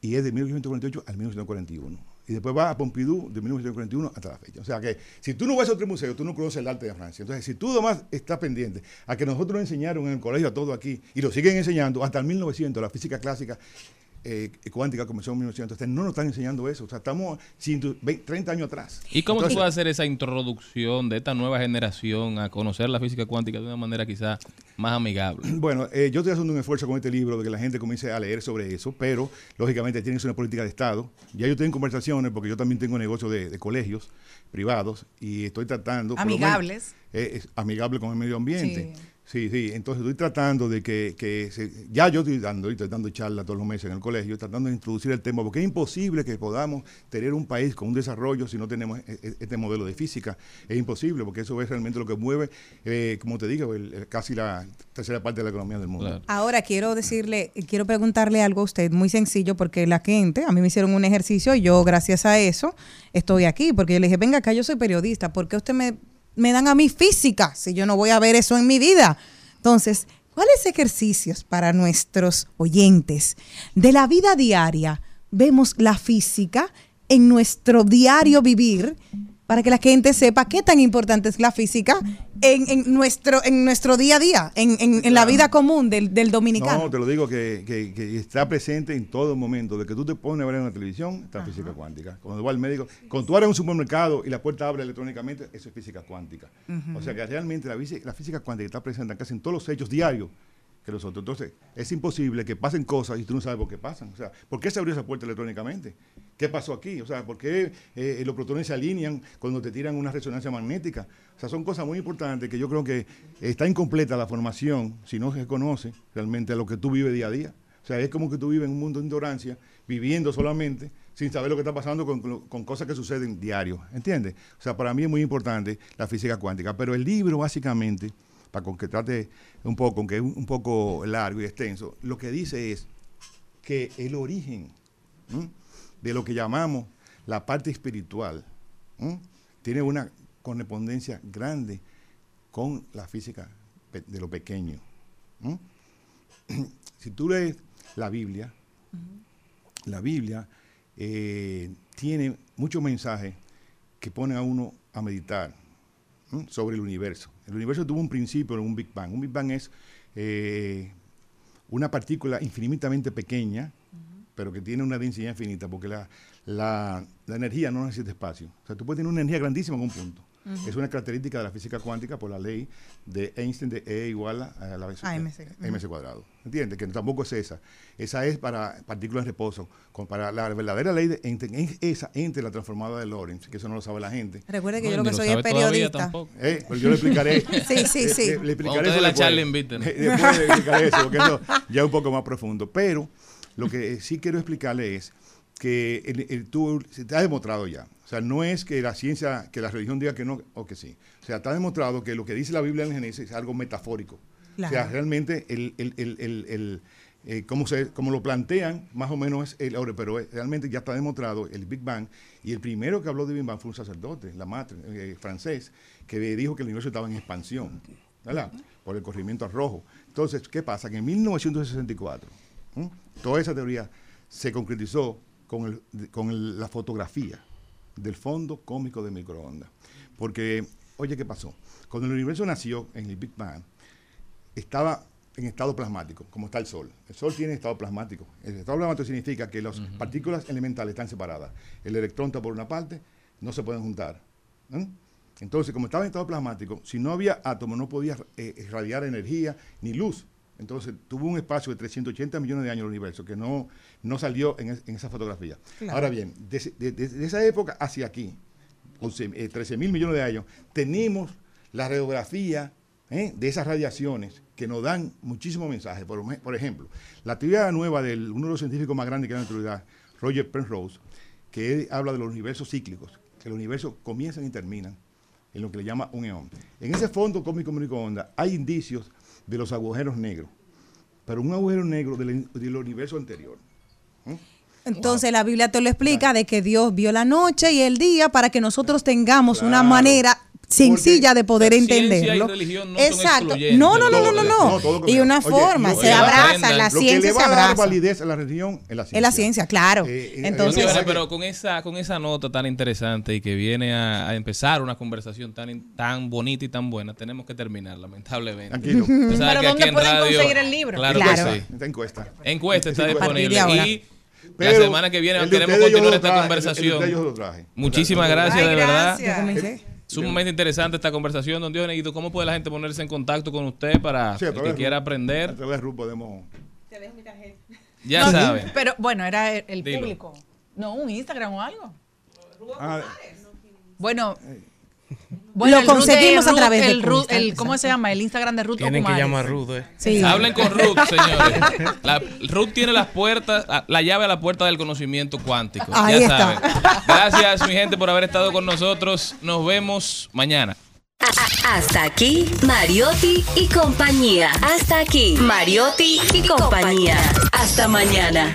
y es de 1848 al 1941. Y después vas a Pompidou de 1941 hasta la fecha. O sea que si tú no vas a otro museo, tú no conoces el arte de Francia. Entonces, si tú además estás pendiente a que nosotros nos enseñaron en el colegio a todo aquí y lo siguen enseñando hasta el 1900, la física clásica, eh, cuántica comenzó en 1900. No nos están enseñando eso. O sea, estamos 100 ve- 30 años atrás. ¿Y cómo Entonces, se puede hacer esa introducción de esta nueva generación a conocer la física cuántica de una manera quizá más amigable? Bueno, eh, yo estoy haciendo un esfuerzo con este libro de que la gente comience a leer sobre eso, pero lógicamente tiene que ser una política de Estado. Ya yo tengo conversaciones, porque yo también tengo negocios de, de colegios privados y estoy tratando... por lo menos, Amigables. eh, es amigable con el medio ambiente. Sí, sí, entonces estoy tratando de que, que se- ya yo estoy dando, estoy dando charlas todos los meses en el colegio, tratando de introducir el tema, porque es imposible que podamos tener un país con un desarrollo si no tenemos e- e- este modelo de física. Es imposible, porque eso es realmente lo que mueve, eh, como te digo, el- el- casi la tercera parte de la economía del mundo. Ahora quiero decirle, quiero preguntarle algo a usted muy sencillo porque la gente, a mí me hicieron un ejercicio y yo gracias a eso estoy aquí porque yo le dije, venga acá, yo soy periodista, ¿por qué usted me, me dan a mí física si yo no voy a ver eso en mi vida? Entonces, ¿cuáles ejercicios para nuestros oyentes de la vida diaria vemos la física en nuestro diario vivir? Para que la gente sepa qué tan importante es la física en, en nuestro, en nuestro día a día, en, en- en la vida común del, del dominicano. No, te lo digo que, que- que está presente en todo momento. De que tú te pones a ver en la televisión, está física cuántica. Cuando va al médico, cuando tú abres un supermercado y la puerta abre electrónicamente, eso es física cuántica. O sea que realmente la, física- la física cuántica está presente casi en todos los hechos diarios que nosotros. Entonces, es imposible que pasen cosas y tú no sabes por qué pasan. O sea, ¿por qué se abrió esa puerta electrónicamente? ¿Qué pasó aquí? O sea, ¿por qué eh, los protones se alinean cuando te tiran una resonancia magnética? O sea, son cosas muy importantes que yo creo que está incompleta la formación si no se conoce realmente lo que tú vives día a día. O sea, es como que tú vives en un mundo de ignorancia, viviendo solamente, sin saber lo que está pasando con, con- con cosas que suceden diario. ¿Entiendes? O sea, para mí es muy importante la física cuántica. Pero el libro, básicamente, para con que trate un poco, aunque es un poco largo y extenso, lo que dice es que el origen ¿m? de lo que llamamos la parte espiritual ¿m? tiene una correspondencia grande con la física de lo pequeño. ¿m? si tú lees la Biblia, la Biblia eh, tiene muchos mensajes que ponen a uno a meditar sobre el universo. El universo tuvo un principio, un Big Bang. Un Big Bang es eh, una partícula infinitamente pequeña, pero que tiene una densidad infinita, porque la, la- la energía no necesita espacio. O sea, tú puedes tener una energía grandísima en un punto. Es una característica de la física cuántica por la ley de Einstein de E igual a la vez A MC. MC cuadrado. ¿Entiendes? Que tampoco es esa. Esa es para partículas en reposo. Con- para la verdadera ley de Einstein es esa entre la transformada de Lorentz, que eso no lo sabe la gente. Recuerde que yo lo que soy es periodista. Eh, pues yo le explicaré. Sí, sí, sí. Le, le explicaré eso ustedes la después. charla inviten. Después le explicaré eso, porque eso ya es un poco más profundo. Pero lo que sí quiero explicarle es que el, el- tú- se te ha demostrado ya. O sea, no es que la ciencia, que la religión diga que no o que sí. O sea, está demostrado que lo que dice la Biblia en Génesis es algo metafórico. O sea, realmente el, el, el, el- eh, como, se, como lo plantean, más o menos es el ahora, pero realmente ya está demostrado el Big Bang. Y el primero que habló de Big Bang fue un sacerdote, la madre, eh, francés, que dijo que el universo estaba en expansión, ¿verdad? Por el corrimiento al rojo. Entonces, ¿qué pasa? Que en 1964, ¿m? toda esa teoría se concretizó con, el- con el- la fotografía del fondo cósmico de microondas. Porque, oye, ¿qué pasó? Cuando el universo nació en el Big Bang, estaba en estado plasmático, como está el Sol. El Sol tiene estado plasmático. El estado plasmático significa que las partículas elementales están separadas. El electrón está por una parte, no se pueden juntar. ¿eh? Entonces, como estaba en estado plasmático, si no había átomo, no podía eh, irradiar energía ni luz. Entonces, tuvo un espacio de 380 millones de años el universo que no, no salió en, es- en esa fotografía. Claro. Ahora bien, desde de, esa época hacia aquí, 11, eh, 13 mil millones de años, tenemos la radiografía ¿eh? de esas radiaciones que nos dan muchísimos mensajes. Por, ej- por ejemplo, la teoría nueva de uno de los científicos más grandes que hay en la actualidad, Roger Penrose, que él habla de los universos cíclicos, que los universos comienzan y terminan en lo que le llama un eón. En ese fondo cósmico microondas hay indicios de los agujeros negros, pero un agujero negro del, del universo anterior. ¿eh? Entonces la Biblia te lo explica de que Dios vio la noche y el día para que nosotros tengamos una manera sencilla de poder entenderlo. religión no Exacto. No, no, no, no, no, Y una forma, lo se abraza, la Lo que ciencia le se va a dar abraza. validez a la religión es la ciencia. Es la ciencia, claro. Eh, eh, Entonces, Señores, pero con esa, con esa nota tan interesante y que viene a, a empezar una conversación tan, tan bonita y tan buena, tenemos que terminar, lamentablemente. Tranquilo. Pero ¿dónde pueden radio- conseguir el libro? Claro, Claro. que sí. Esta encuesta. Encuesta está disponible. Y la semana que viene queremos continuar esta traje, conversación. Muchísimas Ay, gracias, de verdad. Sumamente interesante esta conversación, don Dionis. ¿Y tú cómo puede la gente ponerse en contacto con usted para Sí, el que quiera Ru- A aprender? través de RU podemos. Ya No, saben. Pero bueno, era el, público. No, un Instagram o algo. Ah, Bueno. Lo el Ruth conseguimos de a través de el Ruth- Insta, el- ¿Cómo se llama? El Instagram de Ruth Tienen que llamar a Ruth, eh. sí. Hablen con Ruth, señores. La- Ruth tiene las puertas, la llave a la puerta del conocimiento cuántico. Ahí ya está. saben. Gracias, mi gente, por haber estado con nosotros. Nos vemos mañana. Hasta aquí, Mariotti y compañía. Hasta aquí, Mariotti y compañía. Hasta mañana.